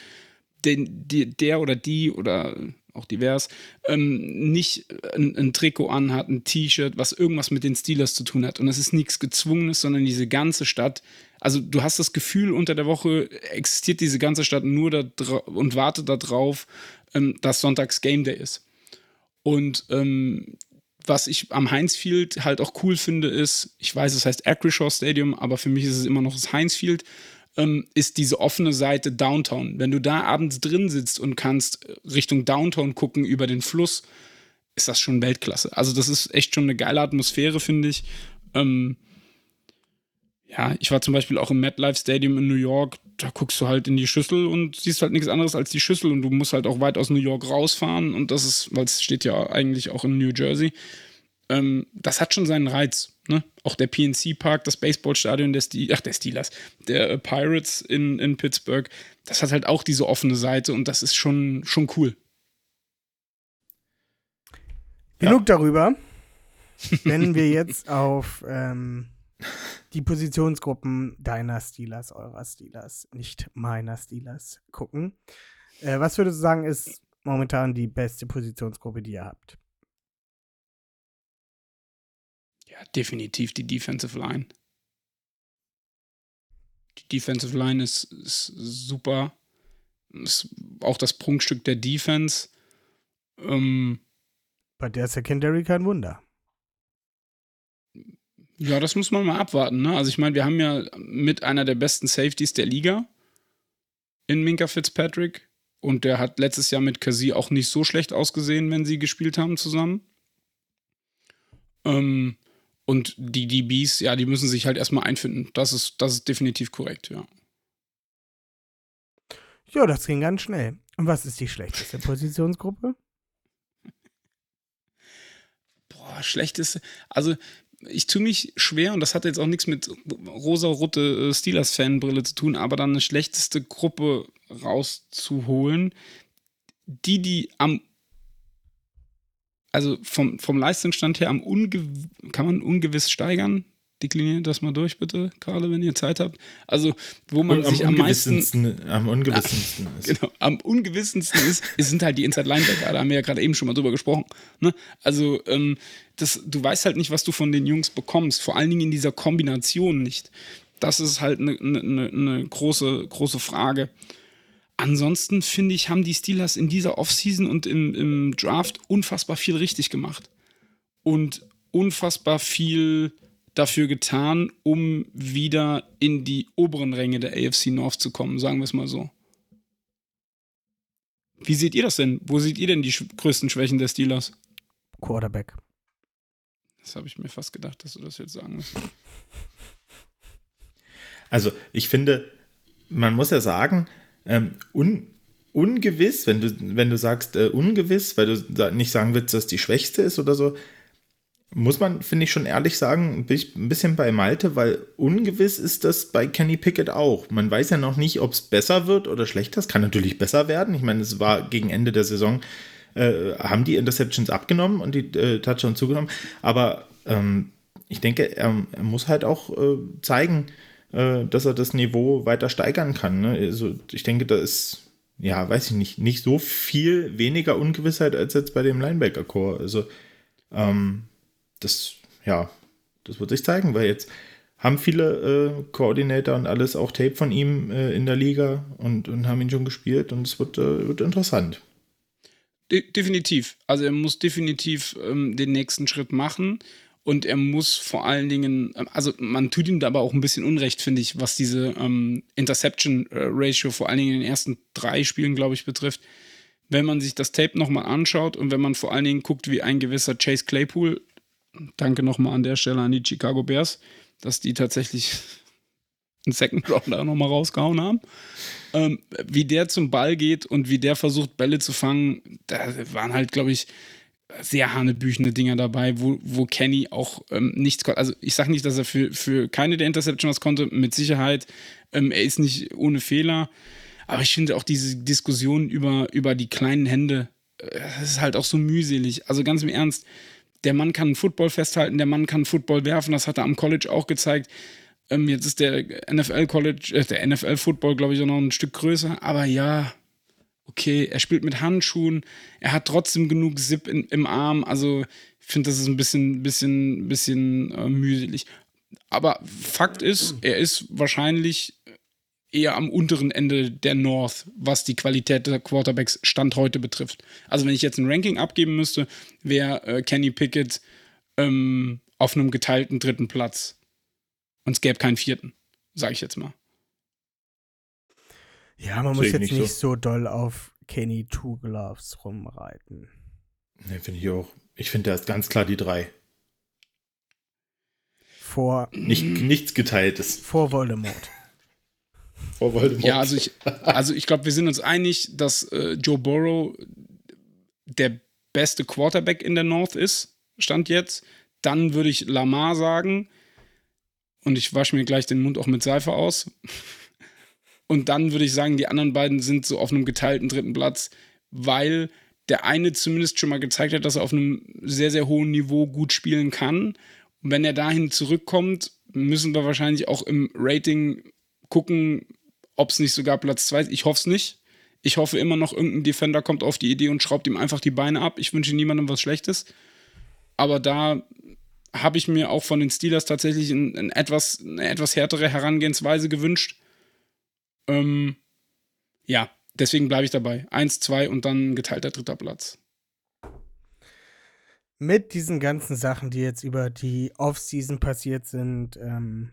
den, die, der oder die oder auch divers ähm, nicht ein, ein Trikot anhat, ein T-Shirt, was irgendwas mit den Steelers zu tun hat. Und es ist nichts Gezwungenes, sondern diese ganze Stadt. Also du hast das Gefühl, unter der Woche existiert diese ganze Stadt nur da und wartet darauf, ähm, dass Sonntags Game Day ist. Und ähm, was ich am Heinz Field halt auch cool finde, ist, ich weiß, es heißt Acrishaw Stadium, aber für mich ist es immer noch das Heinz Field, ähm, ist diese offene Seite Downtown. Wenn du da abends drin sitzt und kannst Richtung Downtown gucken über den Fluss, ist das schon Weltklasse. Also das ist echt schon eine geile Atmosphäre, finde ich. Ähm, ja, ich war zum Beispiel auch im MetLife Stadium in New York. Da guckst du halt in die Schüssel und siehst halt nichts anderes als die Schüssel und du musst halt auch weit aus New York rausfahren und das ist, weil es steht ja eigentlich auch in New Jersey. Ähm, das hat schon seinen Reiz. Ne? Auch der PNC Park, das Baseballstadion der, Ste ach, der Steelers, der äh, Pirates in, in Pittsburgh, das hat halt auch diese offene Seite und das ist schon, schon cool. Genug darüber. Wenn wir jetzt auf ähm, die Positionsgruppen deiner Steelers, eurer Steelers, nicht meiner Steelers gucken. Äh, was würdest du sagen, ist momentan die beste Positionsgruppe, die ihr habt? Ja, definitiv die Defensive Line. Die Defensive Line ist, ist super. Ist auch das Prunkstück der Defense. Ähm, Bei der Secondary kein Wunder. Ja, das muss man mal abwarten. Ne? Also ich meine, wir haben ja mit einer der besten Safeties der Liga in Minka Fitzpatrick. Und der hat letztes Jahr mit Kasi auch nicht so schlecht ausgesehen, wenn sie gespielt haben zusammen. Ähm, und die DBs, ja, die müssen sich halt erstmal einfinden. Das ist, das ist definitiv korrekt, ja. Ja, das ging ganz schnell. Und was ist die schlechteste Positionsgruppe? Boah, schlechteste. Also, ich tue mich schwer und das hat jetzt auch nichts mit rosa-rote äh, Steelers-Fanbrille zu tun, aber dann eine schlechteste Gruppe rauszuholen, die, die am also vom, vom Leistungsstand her am ungew kann man ungewiss steigern? Dekliniert das mal durch, bitte, gerade wenn ihr Zeit habt. Also, wo man am sich am meisten. Am ungewissensten ist. Genau, am ungewissensten ist, sind halt die Inside Linebacker, da haben wir ja gerade eben schon mal drüber gesprochen. Ne? Also, ähm, das, du weißt halt nicht, was du von den Jungs bekommst, vor allen Dingen in dieser Kombination nicht. Das ist halt eine ne, ne, ne große, große Frage. Ansonsten finde ich, haben die Steelers in dieser Offseason und im, im Draft unfassbar viel richtig gemacht. Und unfassbar viel dafür getan, um wieder in die oberen Ränge der AFC North zu kommen, sagen wir es mal so. Wie seht ihr das denn? Wo seht ihr denn die größten Schwächen der Steelers? Quarterback. Das habe ich mir fast gedacht, dass du das jetzt sagen musst. Also, ich finde, man muss ja sagen, ähm, un, ungewiss, wenn du, wenn du sagst äh, ungewiss, weil du nicht sagen willst, dass die schwächste ist oder so, muss man, finde ich, schon ehrlich sagen, ein bisschen bei Malte, weil ungewiss ist das bei Kenny Pickett auch. Man weiß ja noch nicht, ob es besser wird oder schlechter. Es kann natürlich besser werden. Ich meine, es war gegen Ende der Saison, äh, haben die Interceptions abgenommen und die äh, Touchdowns zugenommen. Aber ähm, ich denke, er, er, muss halt auch äh, zeigen, äh, dass er das Niveau weiter steigern kann. Ne? Also ich denke, da ist, ja, weiß ich nicht, nicht so viel weniger Ungewissheit als jetzt bei dem Linebacker-Core. Also ähm, das, ja, das wird sich zeigen, weil jetzt haben viele äh, Koordinator und alles auch Tape von ihm äh, in der Liga und, und haben ihn schon gespielt und es wird, äh, wird interessant. De definitiv. Also er muss definitiv ähm, den nächsten Schritt machen. Und er muss vor allen Dingen, ähm, also man tut ihm da aber auch ein bisschen Unrecht, finde ich, was diese ähm, Interception-Ratio vor allen Dingen in den ersten drei Spielen, glaube ich, betrifft. Wenn man sich das Tape nochmal anschaut und wenn man vor allen Dingen guckt, wie ein gewisser Chase Claypool, danke nochmal an der Stelle an die Chicago Bears, dass die tatsächlich einen Second Rounder nochmal rausgehauen haben. Ähm, wie der zum Ball geht und wie der versucht, Bälle zu fangen, da waren halt, glaube ich, sehr hanebüchende Dinger dabei, wo, wo Kenny auch ähm, nichts konnte. Also ich sage nicht, dass er für, für keine der Interceptions was konnte, mit Sicherheit. Ähm, er ist nicht ohne Fehler. Aber ich finde auch diese Diskussion über, über die kleinen Hände, äh, das ist halt auch so mühselig. Also ganz im Ernst, der Mann kann Football festhalten, der Mann kann Football werfen, das hat er am College auch gezeigt. Ähm, jetzt ist der NFL College, äh, der NFL Football, glaube ich, auch noch ein Stück größer. Aber ja, okay, er spielt mit Handschuhen, er hat trotzdem genug Zip in, im Arm. Also ich finde, das ist ein bisschen, bisschen, bisschen äh, mühselig. Aber Fakt ist, er ist wahrscheinlich eher am unteren Ende der North, was die Qualität der Quarterbacks Stand heute betrifft. Also wenn ich jetzt ein Ranking abgeben müsste, wäre äh, Kenny Pickett ähm, auf einem geteilten dritten Platz. Und es gäbe keinen vierten, sage ich jetzt mal. Ja, man muss jetzt nicht, nicht so. so. doll auf Kenny Two Gloves rumreiten. Ne, finde ich auch. Ich finde, da ist ganz klar die drei. Vor. Nicht, nichts geteiltes. Vor Voldemort. Vor Voldemort. Ja, also ich, also ich glaube, wir sind uns einig, dass äh, Joe Burrow der beste Quarterback in der North ist, stand jetzt. Dann würde ich Lamar sagen. Und ich wasche mir gleich den Mund auch mit Seife aus. Und dann würde ich sagen, die anderen beiden sind so auf einem geteilten dritten Platz, weil der eine zumindest schon mal gezeigt hat, dass er auf einem sehr, sehr hohen Niveau gut spielen kann. Und wenn er dahin zurückkommt, müssen wir wahrscheinlich auch im Rating gucken, ob es nicht sogar Platz 2 ist. Ich hoffe es nicht. Ich hoffe immer noch, irgendein Defender kommt auf die Idee und schraubt ihm einfach die Beine ab. Ich wünsche niemandem was Schlechtes. Aber da habe ich mir auch von den Steelers tatsächlich ein, ein etwas, eine etwas härtere Herangehensweise gewünscht Ähm, ja, deswegen bleibe ich dabei. Eins, zwei und dann geteilter dritter Platz. Mit diesen ganzen Sachen, die jetzt über die Offseason passiert sind, ähm,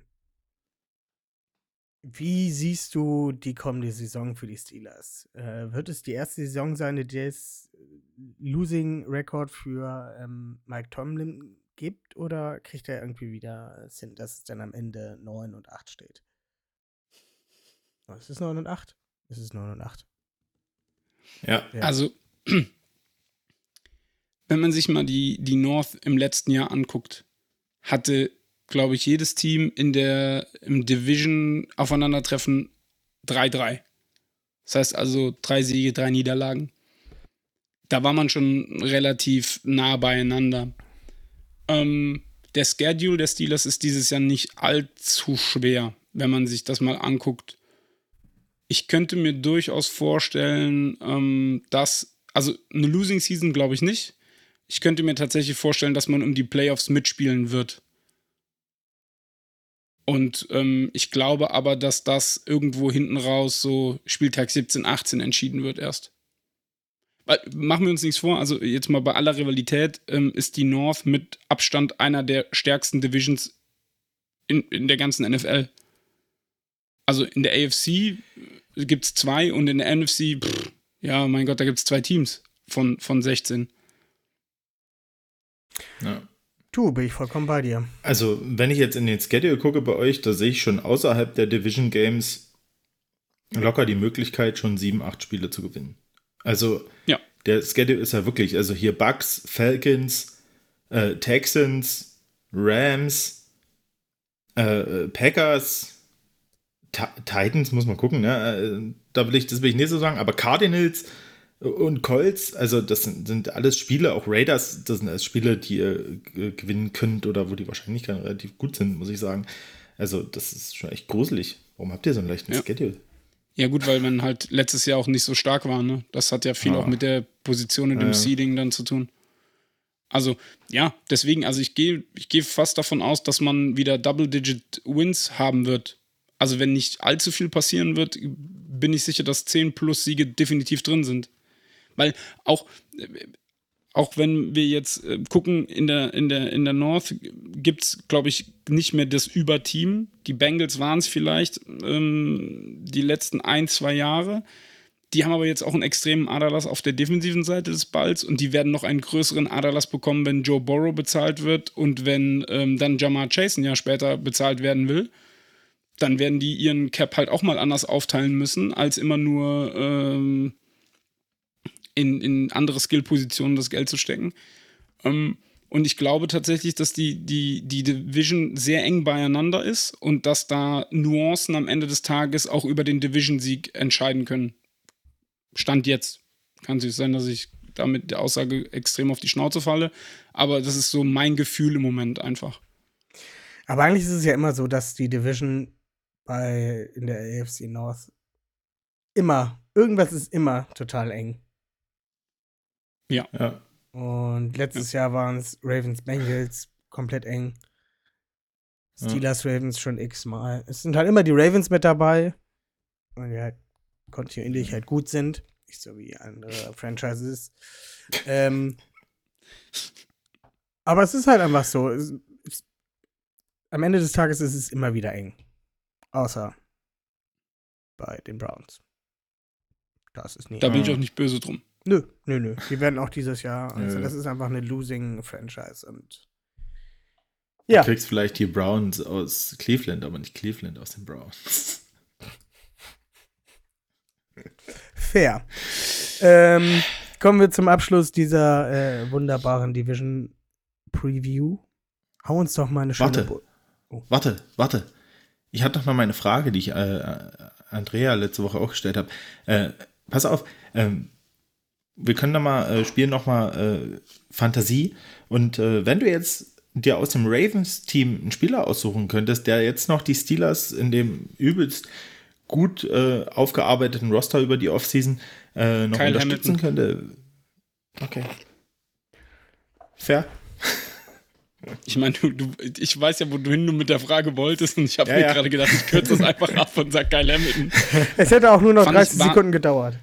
wie siehst du die kommende Saison für die Steelers? Äh, wird es die erste Saison sein, in der es Losing Record für ähm, Mike Tomlin gibt oder kriegt er irgendwie wieder hin, dass es dann am Ende 9 und 8 steht? Oh, ist es 9 und 8? Es ist 9 und 8. Ja. Ja. Also, wenn man sich mal die, die North im letzten Jahr anguckt, hatte, glaube ich, jedes Team in der im Division Aufeinandertreffen 3-3. Das heißt also drei Siege, drei Niederlagen. Da war man schon relativ nah beieinander. Ähm, der Schedule der Steelers ist dieses Jahr nicht allzu schwer, wenn man sich das mal anguckt. Ich könnte mir durchaus vorstellen, ähm, dass, also eine Losing Season glaube ich nicht. Ich könnte mir tatsächlich vorstellen, dass man um die Playoffs mitspielen wird. Und ähm, ich glaube aber, dass das irgendwo hinten raus so Spieltag 17, 18 entschieden wird erst. Weil, machen wir uns nichts vor, also jetzt mal bei aller Rivalität ähm, ist die North mit Abstand einer der stärksten Divisions in, in der ganzen NFL. Also in der AFC gibt es zwei und in der NFC, pff, ja, mein Gott, da gibt es zwei Teams von, von 16. ja. Du, bin ich vollkommen bei dir. Also, wenn ich jetzt in den Schedule gucke bei euch, da sehe ich schon außerhalb der Division Games locker die Möglichkeit, schon sieben, acht Spiele zu gewinnen. Also, Ja. der Schedule ist ja wirklich, also hier Bucks, Falcons, äh, Texans, Rams, äh, Packers, Ti- Titans, muss man gucken, ne? Äh, Da will ich, das will ich nicht so sagen, aber Cardinals und Colts, also das sind, sind alles Spiele, auch Raiders, das sind alles Spiele, die ihr äh, gewinnen könnt oder wo die Wahrscheinlichkeiten relativ gut sind, muss ich sagen. Also, das ist schon echt gruselig. Warum habt ihr so einen leichten Ja. Schedule? Ja, gut, weil man halt letztes Jahr auch nicht so stark war, ne? Das hat ja viel Ja. auch mit der Position und dem Ja. Seeding dann zu tun. Also, ja, deswegen, also ich gehe ich gehe fast davon aus, dass man wieder Double-Digit Wins haben wird. Also, wenn nicht allzu viel passieren wird, bin ich sicher, dass 10 plus Siege definitiv drin sind. Weil auch, äh, auch wenn wir jetzt äh, gucken, in der, in der, in der North gibt es, glaube ich, nicht mehr das Überteam. Die Bengals waren es vielleicht ähm, die letzten ein, zwei Jahre. Die haben aber jetzt auch einen extremen Aderlass auf der defensiven Seite des Balls und die werden noch einen größeren Aderlass bekommen, wenn Joe Burrow bezahlt wird und wenn ähm, dann Jamar Chase ein Jahr später bezahlt werden will. Dann werden die ihren Cap halt auch mal anders aufteilen müssen, als immer nur ähm, in, in andere Skill-Positionen das Geld zu stecken. Ähm, und ich glaube tatsächlich, dass die, die, die Division sehr eng beieinander ist und dass da Nuancen am Ende des Tages auch über den Division-Sieg entscheiden können. Stand jetzt. Kann sich sein, dass ich damit der Aussage extrem auf die Schnauze falle, aber das ist so mein Gefühl im Moment einfach. Aber eigentlich ist es ja immer so, dass die Division bei in der AFC North immer, irgendwas ist immer total eng. Ja. Und letztes Jahr waren es Ravens Bengals komplett eng. Ja. Steelers Ravens schon x-mal. Es sind halt immer die Ravens mit dabei, weil die halt kontinuierlich halt gut sind. Nicht so wie andere Franchises. ähm, aber es ist halt einfach so. Es, es, am Ende des Tages ist es immer wieder eng. Außer bei den Browns. Das ist nie. Da bin ich auch nicht böse drum. Nö, nö, nö. Die werden auch dieses Jahr. Also das ist einfach eine losing Franchise und Du ja, kriegst vielleicht die Browns aus Cleveland, aber nicht Cleveland aus den Browns. fair. Ähm, kommen wir zum Abschluss dieser äh, wunderbaren Division Preview. Hau uns doch mal eine schöne. Warte. Bo- Warte, warte. Ich hatte noch mal meine Frage, die ich äh, Andrea letzte Woche auch gestellt habe. Äh, pass auf, ähm, wir können da mal äh, spielen noch mal äh, Fantasie und äh, wenn du jetzt dir aus dem Ravens-Team einen Spieler aussuchen könntest, der jetzt noch die Steelers in dem übelst gut äh, aufgearbeiteten Roster über die Offseason äh, noch Kyle unterstützen könnte. Okay. Fair. Ich meine, du, du, ich weiß ja, wohin du mit der Frage wolltest und ich habe Ja, mir ja. gerade gedacht, ich kürze das einfach ab und sag Kyle Hamilton. Es hätte auch nur noch Fand ich 30 war- Sekunden gedauert.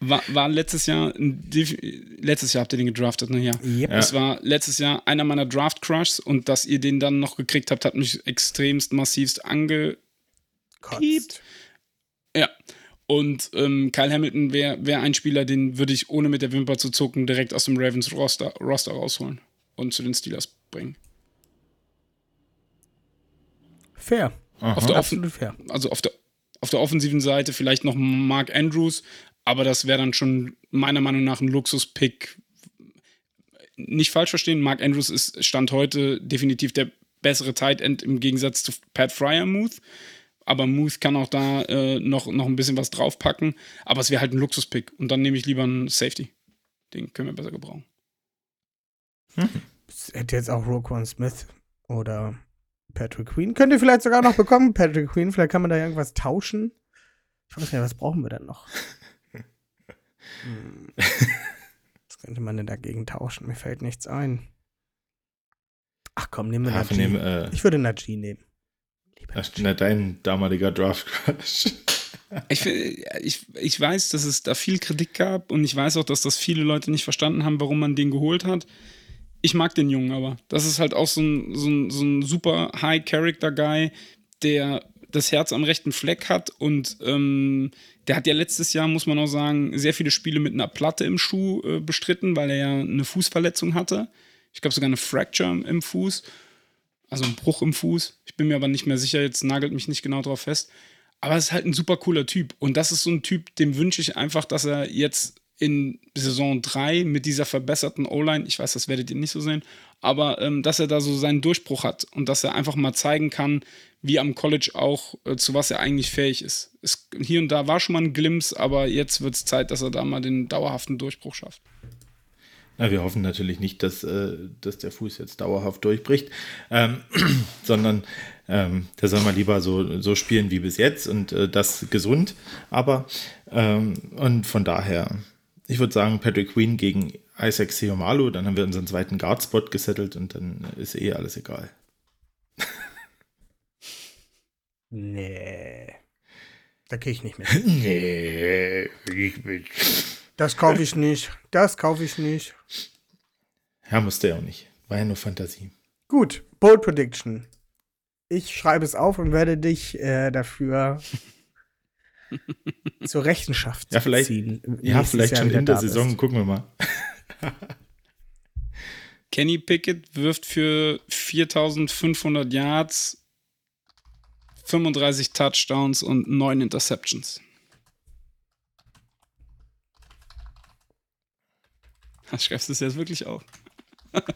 War, war letztes Jahr, letztes Jahr habt ihr den gedraftet, ne? Ja. Yep. Es war letztes Jahr einer meiner Draft-Crushs und dass ihr den dann noch gekriegt habt, hat mich extremst massivst ange, Kotzt. Ja. Und ähm, Kyle Hamilton wäre wär ein Spieler, den würde ich ohne mit der Wimper zu zucken direkt aus dem Ravens Roster, Roster rausholen und zu den Steelers bringen. Fair. Auf der, offen, Absolut fair. also auf der, auf der offensiven Seite vielleicht noch Mark Andrews, aber das wäre dann schon meiner Meinung nach ein Luxus-Pick. Nicht falsch verstehen, Mark Andrews ist Stand heute definitiv der bessere Tight End im Gegensatz zu Pat Fryermuth. Aber Muth kann auch da äh, noch, noch ein bisschen was draufpacken. Aber es wäre halt ein Luxus-Pick. Und dann nehme ich lieber einen Safety. Den können wir besser gebrauchen. Es hätte jetzt auch Roquan Smith oder Patrick Queen. Könnt ihr vielleicht sogar noch bekommen, Patrick Queen. Vielleicht kann man da irgendwas tauschen. Ich weiß nicht, was brauchen wir denn noch? Hm. Was könnte man denn dagegen tauschen? Mir fällt nichts ein. Ach komm, nehmen wir Ja, von Najee. dem, äh, Ich würde Najee nehmen. Lieber ach, na, dein damaliger Draft Crush. Ich, ich, ich weiß, dass es da viel Kritik gab und ich weiß auch, dass das viele Leute nicht verstanden haben, warum man den geholt hat. Ich mag den Jungen aber. Das ist halt auch so ein, so ein, so ein super High-Character-Guy, der das Herz am rechten Fleck hat und ähm, der hat ja letztes Jahr, muss man auch sagen, sehr viele Spiele mit einer Platte im Schuh äh, bestritten, weil er ja eine Fußverletzung hatte. Ich glaube sogar eine Fracture im Fuß, also ein Bruch im Fuß. Ich bin mir aber nicht mehr sicher, jetzt nagelt mich nicht genau drauf fest. Aber es ist halt ein super cooler Typ. Und das ist so ein Typ, dem wünsche ich einfach, dass er jetzt in Saison 3 mit dieser verbesserten O-Line, ich weiß, das werdet ihr nicht so sehen, aber ähm, dass er da so seinen Durchbruch hat und dass er einfach mal zeigen kann, wie am College auch, äh, zu was er eigentlich fähig ist. Es, hier und da war schon mal ein Glimpse, aber jetzt wird es Zeit, dass er da mal den dauerhaften Durchbruch schafft. Na, wir hoffen natürlich nicht, dass, äh, dass der Fuß jetzt dauerhaft durchbricht, ähm, sondern ähm, der soll mal lieber so, so spielen wie bis jetzt und äh, das gesund. Aber ähm, und von daher, ich würde sagen, Patrick Queen gegen Isaac Seomalu, dann haben wir unseren zweiten Guard-Spot gesettelt und dann ist eh alles egal. Nee. Da gehe ich nicht mit. Nee, ich bin. Das kaufe ich nicht. Das kaufe ich nicht. Ja, musste ja auch nicht. War ja nur Fantasie. Gut, Bold Prediction. Ich schreibe es auf und werde dich äh, dafür zur Rechenschaft Ja, vielleicht- ziehen. Ja, vielleicht Jahr schon in der Saison, bist. gucken wir mal. Kenny Pickett wirft für 4500 Yards, 35 Touchdowns und 9 Interceptions. Schreibst du es jetzt wirklich auf?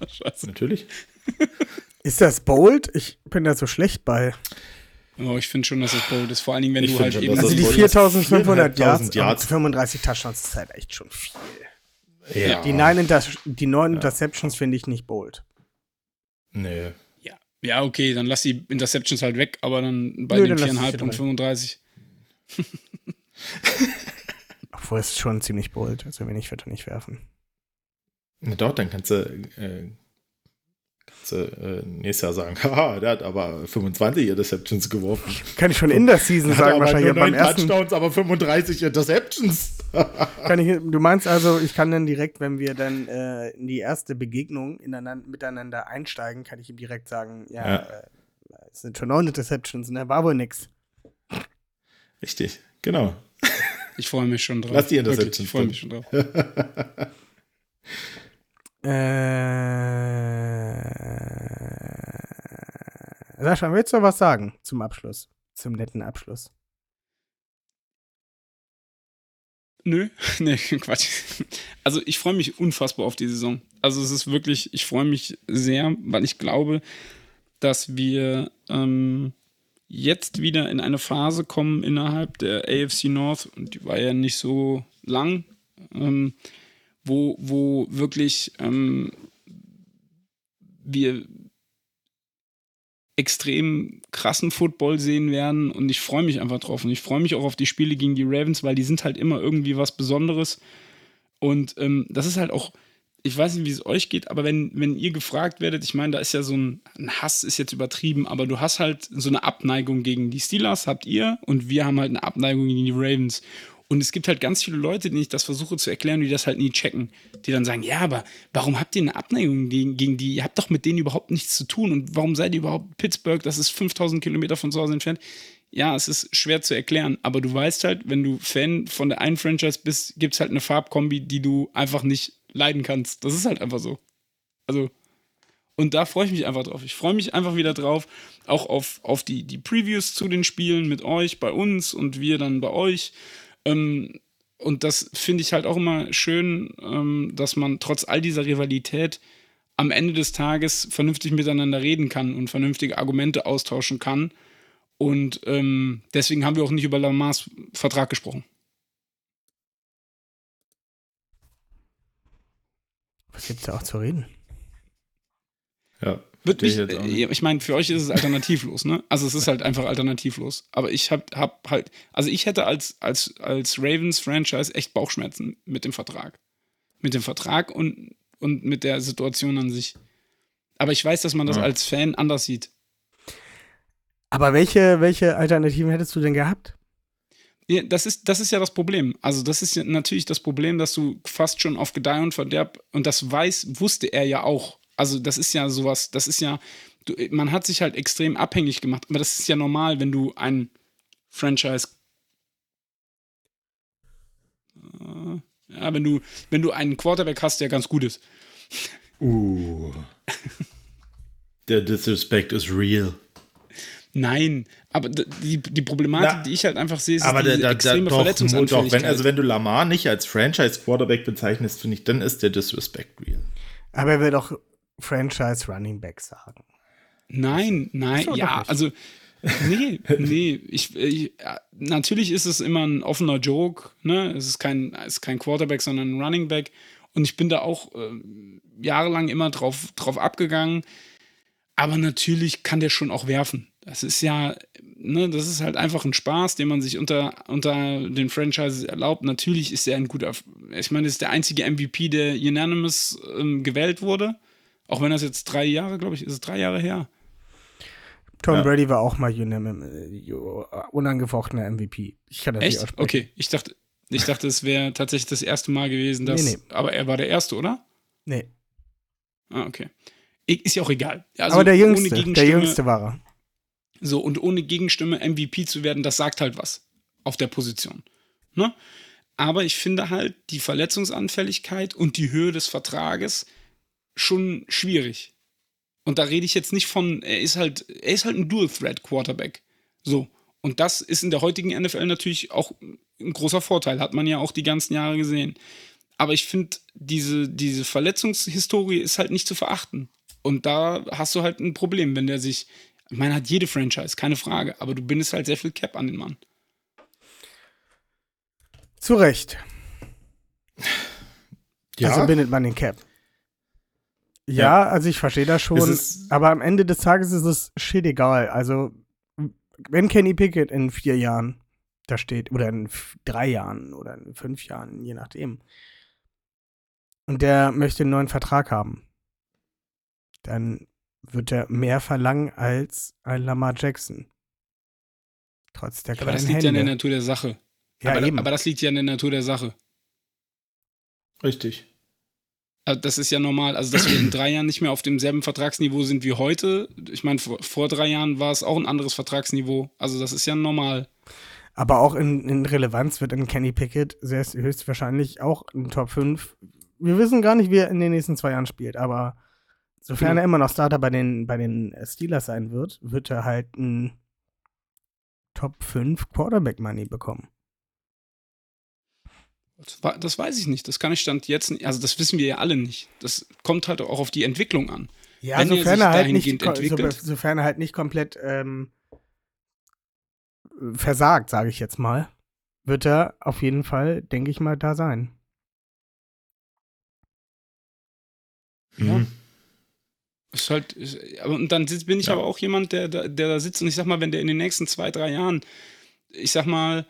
Scheiße. Natürlich. Ist das bold? Ich bin da so schlecht bei. Oh, ich finde schon, dass es bold ist. Vor allen Dingen, wenn Ich du halt schon, eben. Also die bold ist. 4500 Yards, 4.500 Yards. und 35 Touchdowns ist halt echt schon viel. Ja. Die, neun Inter die neun Interceptions finde ich nicht bold. Nee. ja. ja, okay, dann lass die Interceptions halt weg, aber dann bei Nö, den dann lass ich 4,5 sie und drin. 35. Obwohl es ist schon ziemlich bold. Also wenig wird er nicht werfen. Na doch, dann kannst du, äh, kannst du äh, nächstes Jahr sagen, haha, der hat aber 25 Interceptions geworfen. Kann ich schon in der Season Hat sagen, aber wahrscheinlich nur beim ersten. Touchdowns, aber 35 Interceptions. Kann ich, du meinst also, ich kann dann direkt, wenn wir dann äh, in die erste Begegnung ineinander, miteinander einsteigen, kann ich ihm direkt sagen, ja, Ja. Äh, es sind schon neun Interceptions, ne? War wohl nix. Richtig, genau. Ich freue mich schon drauf. Lass die Wirklich, Interceptions Ich freue mich schon drauf. Äh, Sascha, willst du was sagen zum Abschluss? Zum netten Abschluss. Nö, nee, Quatsch. Also ich freue mich unfassbar auf die Saison. Also es ist wirklich, ich freue mich sehr, weil ich glaube, dass wir ähm, jetzt wieder in eine Phase kommen innerhalb der AFC North, und die war ja nicht so lang, ähm, wo, wo wirklich ähm, wir extrem krassen Football sehen werden. Und ich freue mich einfach drauf. Und ich freue mich auch auf die Spiele gegen die Ravens, weil die sind halt immer irgendwie was Besonderes. Und ähm, das ist halt auch, ich weiß nicht, wie es euch geht, aber wenn, wenn ihr gefragt werdet, ich meine, da ist ja so ein, ein Hass, ist jetzt übertrieben, aber du hast halt so eine Abneigung gegen die Steelers, habt ihr, und wir haben halt eine Abneigung gegen die Ravens. Und es gibt halt ganz viele Leute, denen ich das versuche zu erklären, die das halt nie checken. Die dann sagen, ja, aber warum habt ihr eine Abneigung gegen, die? Ihr habt doch mit denen überhaupt nichts zu tun. Und warum seid ihr überhaupt Pittsburgh? Das ist 5000 Kilometer von zu Hause entfernt. Ja, es ist schwer zu erklären. Aber du weißt halt, wenn du Fan von der einen Franchise bist, gibt es halt eine Farbkombi, die du einfach nicht leiden kannst. Das ist halt einfach so. Also, und da freue ich mich einfach drauf. Ich freue mich einfach wieder drauf, auch auf, auf die, die Previews zu den Spielen mit euch, bei uns und wir dann bei euch. Ähm, und das finde ich halt auch immer schön, ähm, dass man trotz all dieser Rivalität am Ende des Tages vernünftig miteinander reden kann und vernünftige Argumente austauschen kann. Und ähm, deswegen haben wir auch nicht über Lamars Vertrag gesprochen. Was gibt's da auch zu reden? Ja. Wird mich, verstehe ich äh, ich meine, für euch ist es alternativlos, ne? Also es ist halt einfach alternativlos. Aber ich hab, hab halt, also ich hätte als, als, als Ravens-Franchise echt Bauchschmerzen mit dem Vertrag. Mit dem Vertrag und, und mit der Situation an sich. Aber ich weiß, dass man das Ja. als Fan anders sieht. Aber welche, welche Alternativen hättest du denn gehabt? Ja, das ist, das ist ja das Problem. Also, das ist ja natürlich das Problem, dass du fast schon auf Gedeih und Verderb, und das weiß, wusste er ja auch. Also, das ist ja sowas, das ist ja, du, man hat sich halt extrem abhängig gemacht. Aber das ist ja normal, wenn du ein Franchise. Äh, Ja, wenn du, wenn du einen Quarterback hast, der ganz gut ist. Uh. Der Disrespect is real. Nein, aber die, die Problematik, Na, die ich halt einfach sehe, ist Aber diese da, da, extreme doch, wenn, also wenn du Lamar nicht als Franchise-Quarterback bezeichnest, finde ich, dann ist der Disrespect real. Aber er will doch Franchise Running Back sagen. Nein, nein, ja, also nee, nee, ich, ich natürlich ist es immer ein offener Joke, ne? Es ist kein, es ist kein Quarterback, sondern ein Running Back. Und ich bin da auch äh, jahrelang immer drauf, drauf abgegangen. Aber natürlich kann der schon auch werfen. Das ist ja, ne, das ist halt einfach ein Spaß, den man sich unter, unter den Franchises erlaubt. Natürlich ist er ein guter, ich meine, das ist der einzige MVP, der unanimous ähm, gewählt wurde. Auch wenn das jetzt drei Jahre, glaube ich, ist es drei Jahre her. Tom Ja. Brady war auch mal äh, unangefochtener MVP. Ich kann das nicht Echt? aussprechen. Okay, ich dachte, ich dachte, es wäre tatsächlich das erste Mal gewesen, dass. Nee, nee. Aber er war der Erste, oder? Nee. Ah, okay. Ist ja auch egal. Also Aber der ohne Jüngste, der Jüngste war er. So, und ohne Gegenstimme MVP zu werden, das sagt halt was auf der Position. Ne? Aber ich finde halt die Verletzungsanfälligkeit und die Höhe des Vertrages schon schwierig. Und da rede ich jetzt nicht von, er ist halt, er ist halt ein Dual-Threat-Quarterback. So. Und das ist in der heutigen NFL natürlich auch ein großer Vorteil, hat man ja auch die ganzen Jahre gesehen. Aber ich finde, diese, diese Verletzungshistorie ist halt nicht zu verachten. Und da hast du halt ein Problem, wenn der sich, ich meine, hat jede Franchise, keine Frage, aber du bindest halt sehr viel Cap an den Mann. Zu Recht. Ja, Also bindet man den Cap. Ja, also ich verstehe das schon. Aber am Ende des Tages ist es shit egal. Also, wenn Kenny Pickett in vier Jahren da steht, oder in drei Jahren oder in fünf Jahren, je nachdem, und der möchte einen neuen Vertrag haben, dann wird er mehr verlangen als ein Lamar Jackson. Trotz der Aber kleinen das liegt ja Hände. in der Natur der Sache. ja, aber, eben. aber das liegt ja in der Natur der Sache. richtig. Also das ist ja normal. Also, dass wir in drei Jahren nicht mehr auf demselben Vertragsniveau sind wie heute. Ich meine, vor, vor drei Jahren war es auch ein anderes Vertragsniveau. Also, das ist ja normal. Aber auch in, in Relevanz wird ein Kenny Pickett sehr, höchstwahrscheinlich auch in Top 5. Wir wissen gar nicht, wie er in den nächsten zwei Jahren spielt, aber sofern Genau. er immer noch Starter bei den, bei den Steelers sein wird, wird er halt ein Top 5 Quarterback Money bekommen. Das, weiß ich nicht. Das kann ich Stand jetzt nicht. Also, das wissen wir ja alle nicht. Das kommt halt auch auf die Entwicklung an. Ja, Wenn er sofern er, halt nicht, entwickelt. sofern er halt nicht komplett ähm, versagt, sage ich jetzt mal, wird er auf jeden Fall, denke ich mal, da sein. Ja. Mhm. Ist halt, ist, aber und dann bin ich Ja. aber auch jemand, der, da- der da sitzt und ich sag mal, wenn der in den nächsten zwei, drei Jahren, ich sag mal,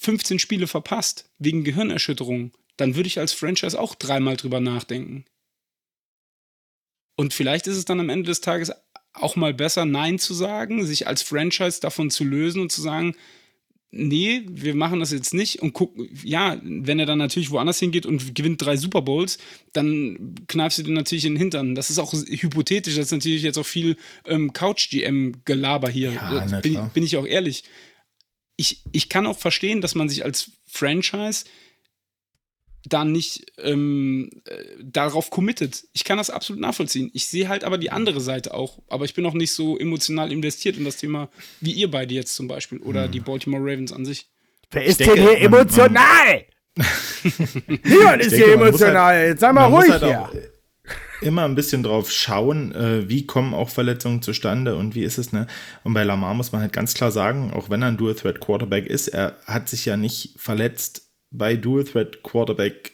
15 Spiele verpasst wegen Gehirnerschütterung, dann würde ich als Franchise auch dreimal drüber nachdenken. Und vielleicht ist es dann am Ende des Tages auch mal besser, Nein zu sagen, sich als Franchise davon zu lösen und zu sagen, nee, wir machen das jetzt nicht und gucken, ja, wenn er dann natürlich woanders hingeht und gewinnt drei Super Bowls, dann kneifst du dir natürlich in den Hintern. Das ist auch hypothetisch, das ist natürlich jetzt auch viel ähm, Couch-GM-Gelaber hier. Ja, bin, bin ich auch ehrlich. Ich, ich kann auch verstehen, dass man sich als Franchise da nicht ähm, äh, darauf committet. Ich kann das absolut nachvollziehen. Ich sehe halt aber die andere Seite auch. Aber ich bin auch nicht so emotional investiert in das Thema wie ihr beide jetzt zum Beispiel oder die Baltimore Ravens an sich. Wer ist denke, denn hier emotional? Niemand ist denke, hier muss emotional. halt- Jetzt sei mal ruhig halt hier. auch immer ein bisschen drauf schauen, äh, wie kommen auch Verletzungen zustande und wie ist es, ne? Und bei Lamar muss man halt ganz klar sagen, auch wenn er ein Dual Threat Quarterback ist, er hat sich ja nicht verletzt bei Dual Threat Quarterback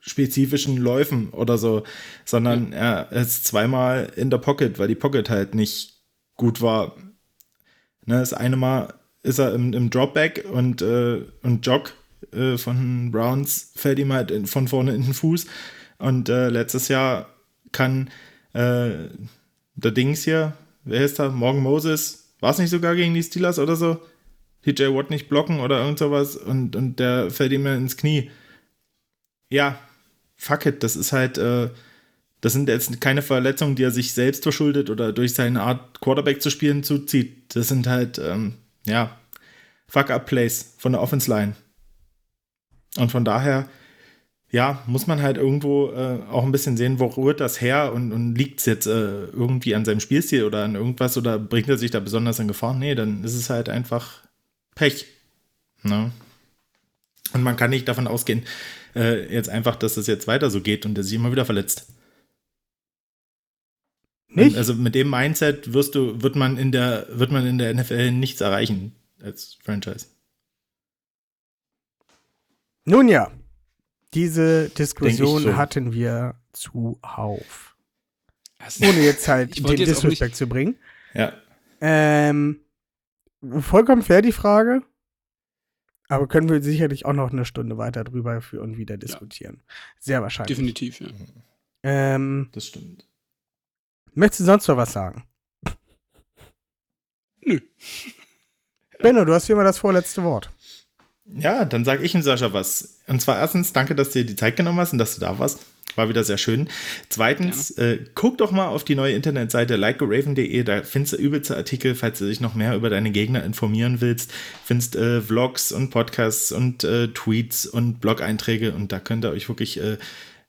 spezifischen Läufen oder so, sondern er ist zweimal in der Pocket, weil die Pocket halt nicht gut war. Ne, das eine Mal ist er im, im Dropback und, äh, und Jog äh, von Browns fällt ihm halt in, von vorne in den Fuß. Und äh, letztes Jahr kann äh, der Dings hier, wer ist da? Morgan Moses, war es nicht sogar gegen die Steelers oder so? TJ Watt nicht blocken oder irgend sowas und, und der fällt ihm ins Knie. Ja, fuck it, das ist halt, äh, das sind jetzt keine Verletzungen, die er sich selbst verschuldet oder durch seine Art Quarterback zu spielen zuzieht. Das sind halt, ähm, ja, Fuck-up-Plays von der Offense-Line. Und von daher, ja, muss man halt irgendwo äh, auch ein bisschen sehen, wo rührt das her und, und liegt es jetzt äh, irgendwie an seinem Spielstil oder an irgendwas oder bringt er sich da besonders in Gefahr? Nee, dann ist es halt einfach Pech. Ne? Und man kann nicht davon ausgehen, äh, jetzt einfach, dass es jetzt weiter so geht und er sich immer wieder verletzt. Nicht? Also mit dem Mindset wirst du, wird man in der, wird man in der NFL nichts erreichen als Franchise. Nun ja, diese Diskussion so. hatten wir zuhauf. Also, Ohne jetzt halt den jetzt Disrespect zu bringen. Ja. Ähm, vollkommen fair die Frage. Aber können wir sicherlich auch noch eine Stunde weiter drüber führen und wieder diskutieren. Sehr wahrscheinlich. definitiv, ja. Ähm, Das stimmt. möchtest du sonst noch was sagen? Nö. Benno, du hast hier mal das vorletzte Wort. Ja, dann sage ich ihm Sascha was. Und zwar erstens, danke, dass du dir die Zeit genommen hast und dass du da warst. War wieder sehr schön. Zweitens, äh, guck doch mal auf die neue Internetseite likearaven.de. Da findest du übelste Artikel, falls du dich noch mehr über deine Gegner informieren willst. Findest äh, Vlogs und Podcasts und äh, Tweets und Blog-Einträge. Und da könnt ihr euch wirklich, äh,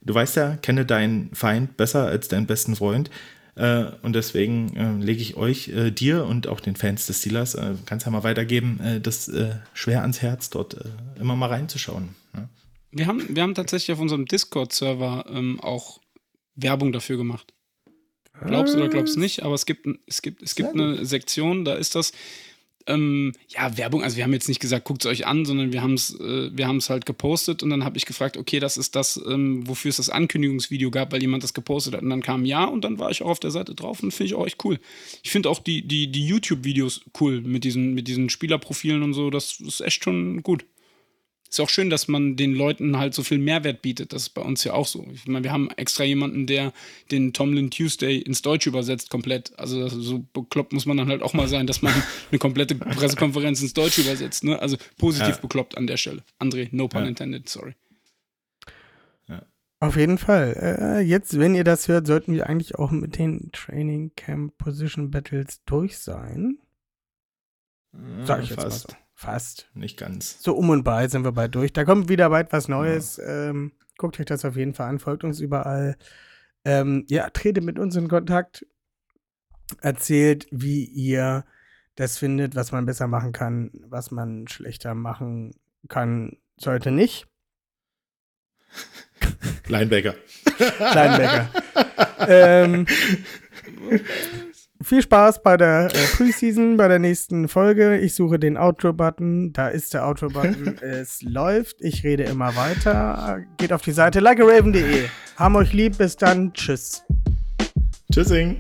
du weißt ja, kenne deinen Feind besser als deinen besten Freund. Äh, und deswegen äh, lege ich euch, äh, dir und auch den Fans des Steelers, äh, kannst ja mal weitergeben, das schwer ans Herz, dort immer mal reinzuschauen. Ne? Wir haben, wir haben tatsächlich auf unserem Discord-Server ähm, auch Werbung dafür gemacht. Glaubst du oder glaubst du nicht, aber es gibt, es gibt, es gibt Sehr eine Sektion, da ist das, ähm, ja, Werbung, also wir haben jetzt nicht gesagt, guckt es euch an, sondern wir haben es äh, halt gepostet und dann habe ich gefragt, okay, das ist das, ähm, wofür es das Ankündigungsvideo gab, weil jemand das gepostet hat und dann kam ja und dann war ich auch auf der Seite drauf und finde ich auch echt cool. Ich finde auch die, die, die YouTube-Videos cool mit diesen, mit diesen Spielerprofilen und so, das ist echt schon gut. Ist auch schön, dass man den Leuten halt so viel Mehrwert bietet. Das ist bei uns ja auch so. Ich meine, wir haben extra jemanden, der den Tomlin Tuesday ins Deutsche übersetzt komplett. Also so bekloppt muss man dann halt auch mal sein, dass man eine komplette Pressekonferenz ins Deutsche übersetzt. Ne? Also positiv Ja. bekloppt an der Stelle. André, no pun Ja. intended, sorry. Auf jeden Fall. Äh, jetzt, wenn ihr das hört, sollten wir eigentlich auch mit den Training Camp Position Battles durch sein. Sag ich jetzt Fast. mal so. Fast. Nicht ganz. So um und bei sind wir bald durch. Da kommt wieder bald was Neues. Ähm, guckt euch das auf jeden Fall an, folgt uns überall. Ähm, ja, tretet mit uns in Kontakt. Erzählt, wie ihr das findet, was man besser machen kann, was man schlechter machen kann, sollte nicht. Linebacker. Linebacker. ähm, viel Spaß bei der äh, Preseason, bei der nächsten Folge. Ich suche den Outro-Button. Da ist der Outro-Button. es läuft. Ich rede immer weiter. Geht auf die Seite likearaven.de. Haben euch lieb. Bis dann. Tschüss. Tschüssing.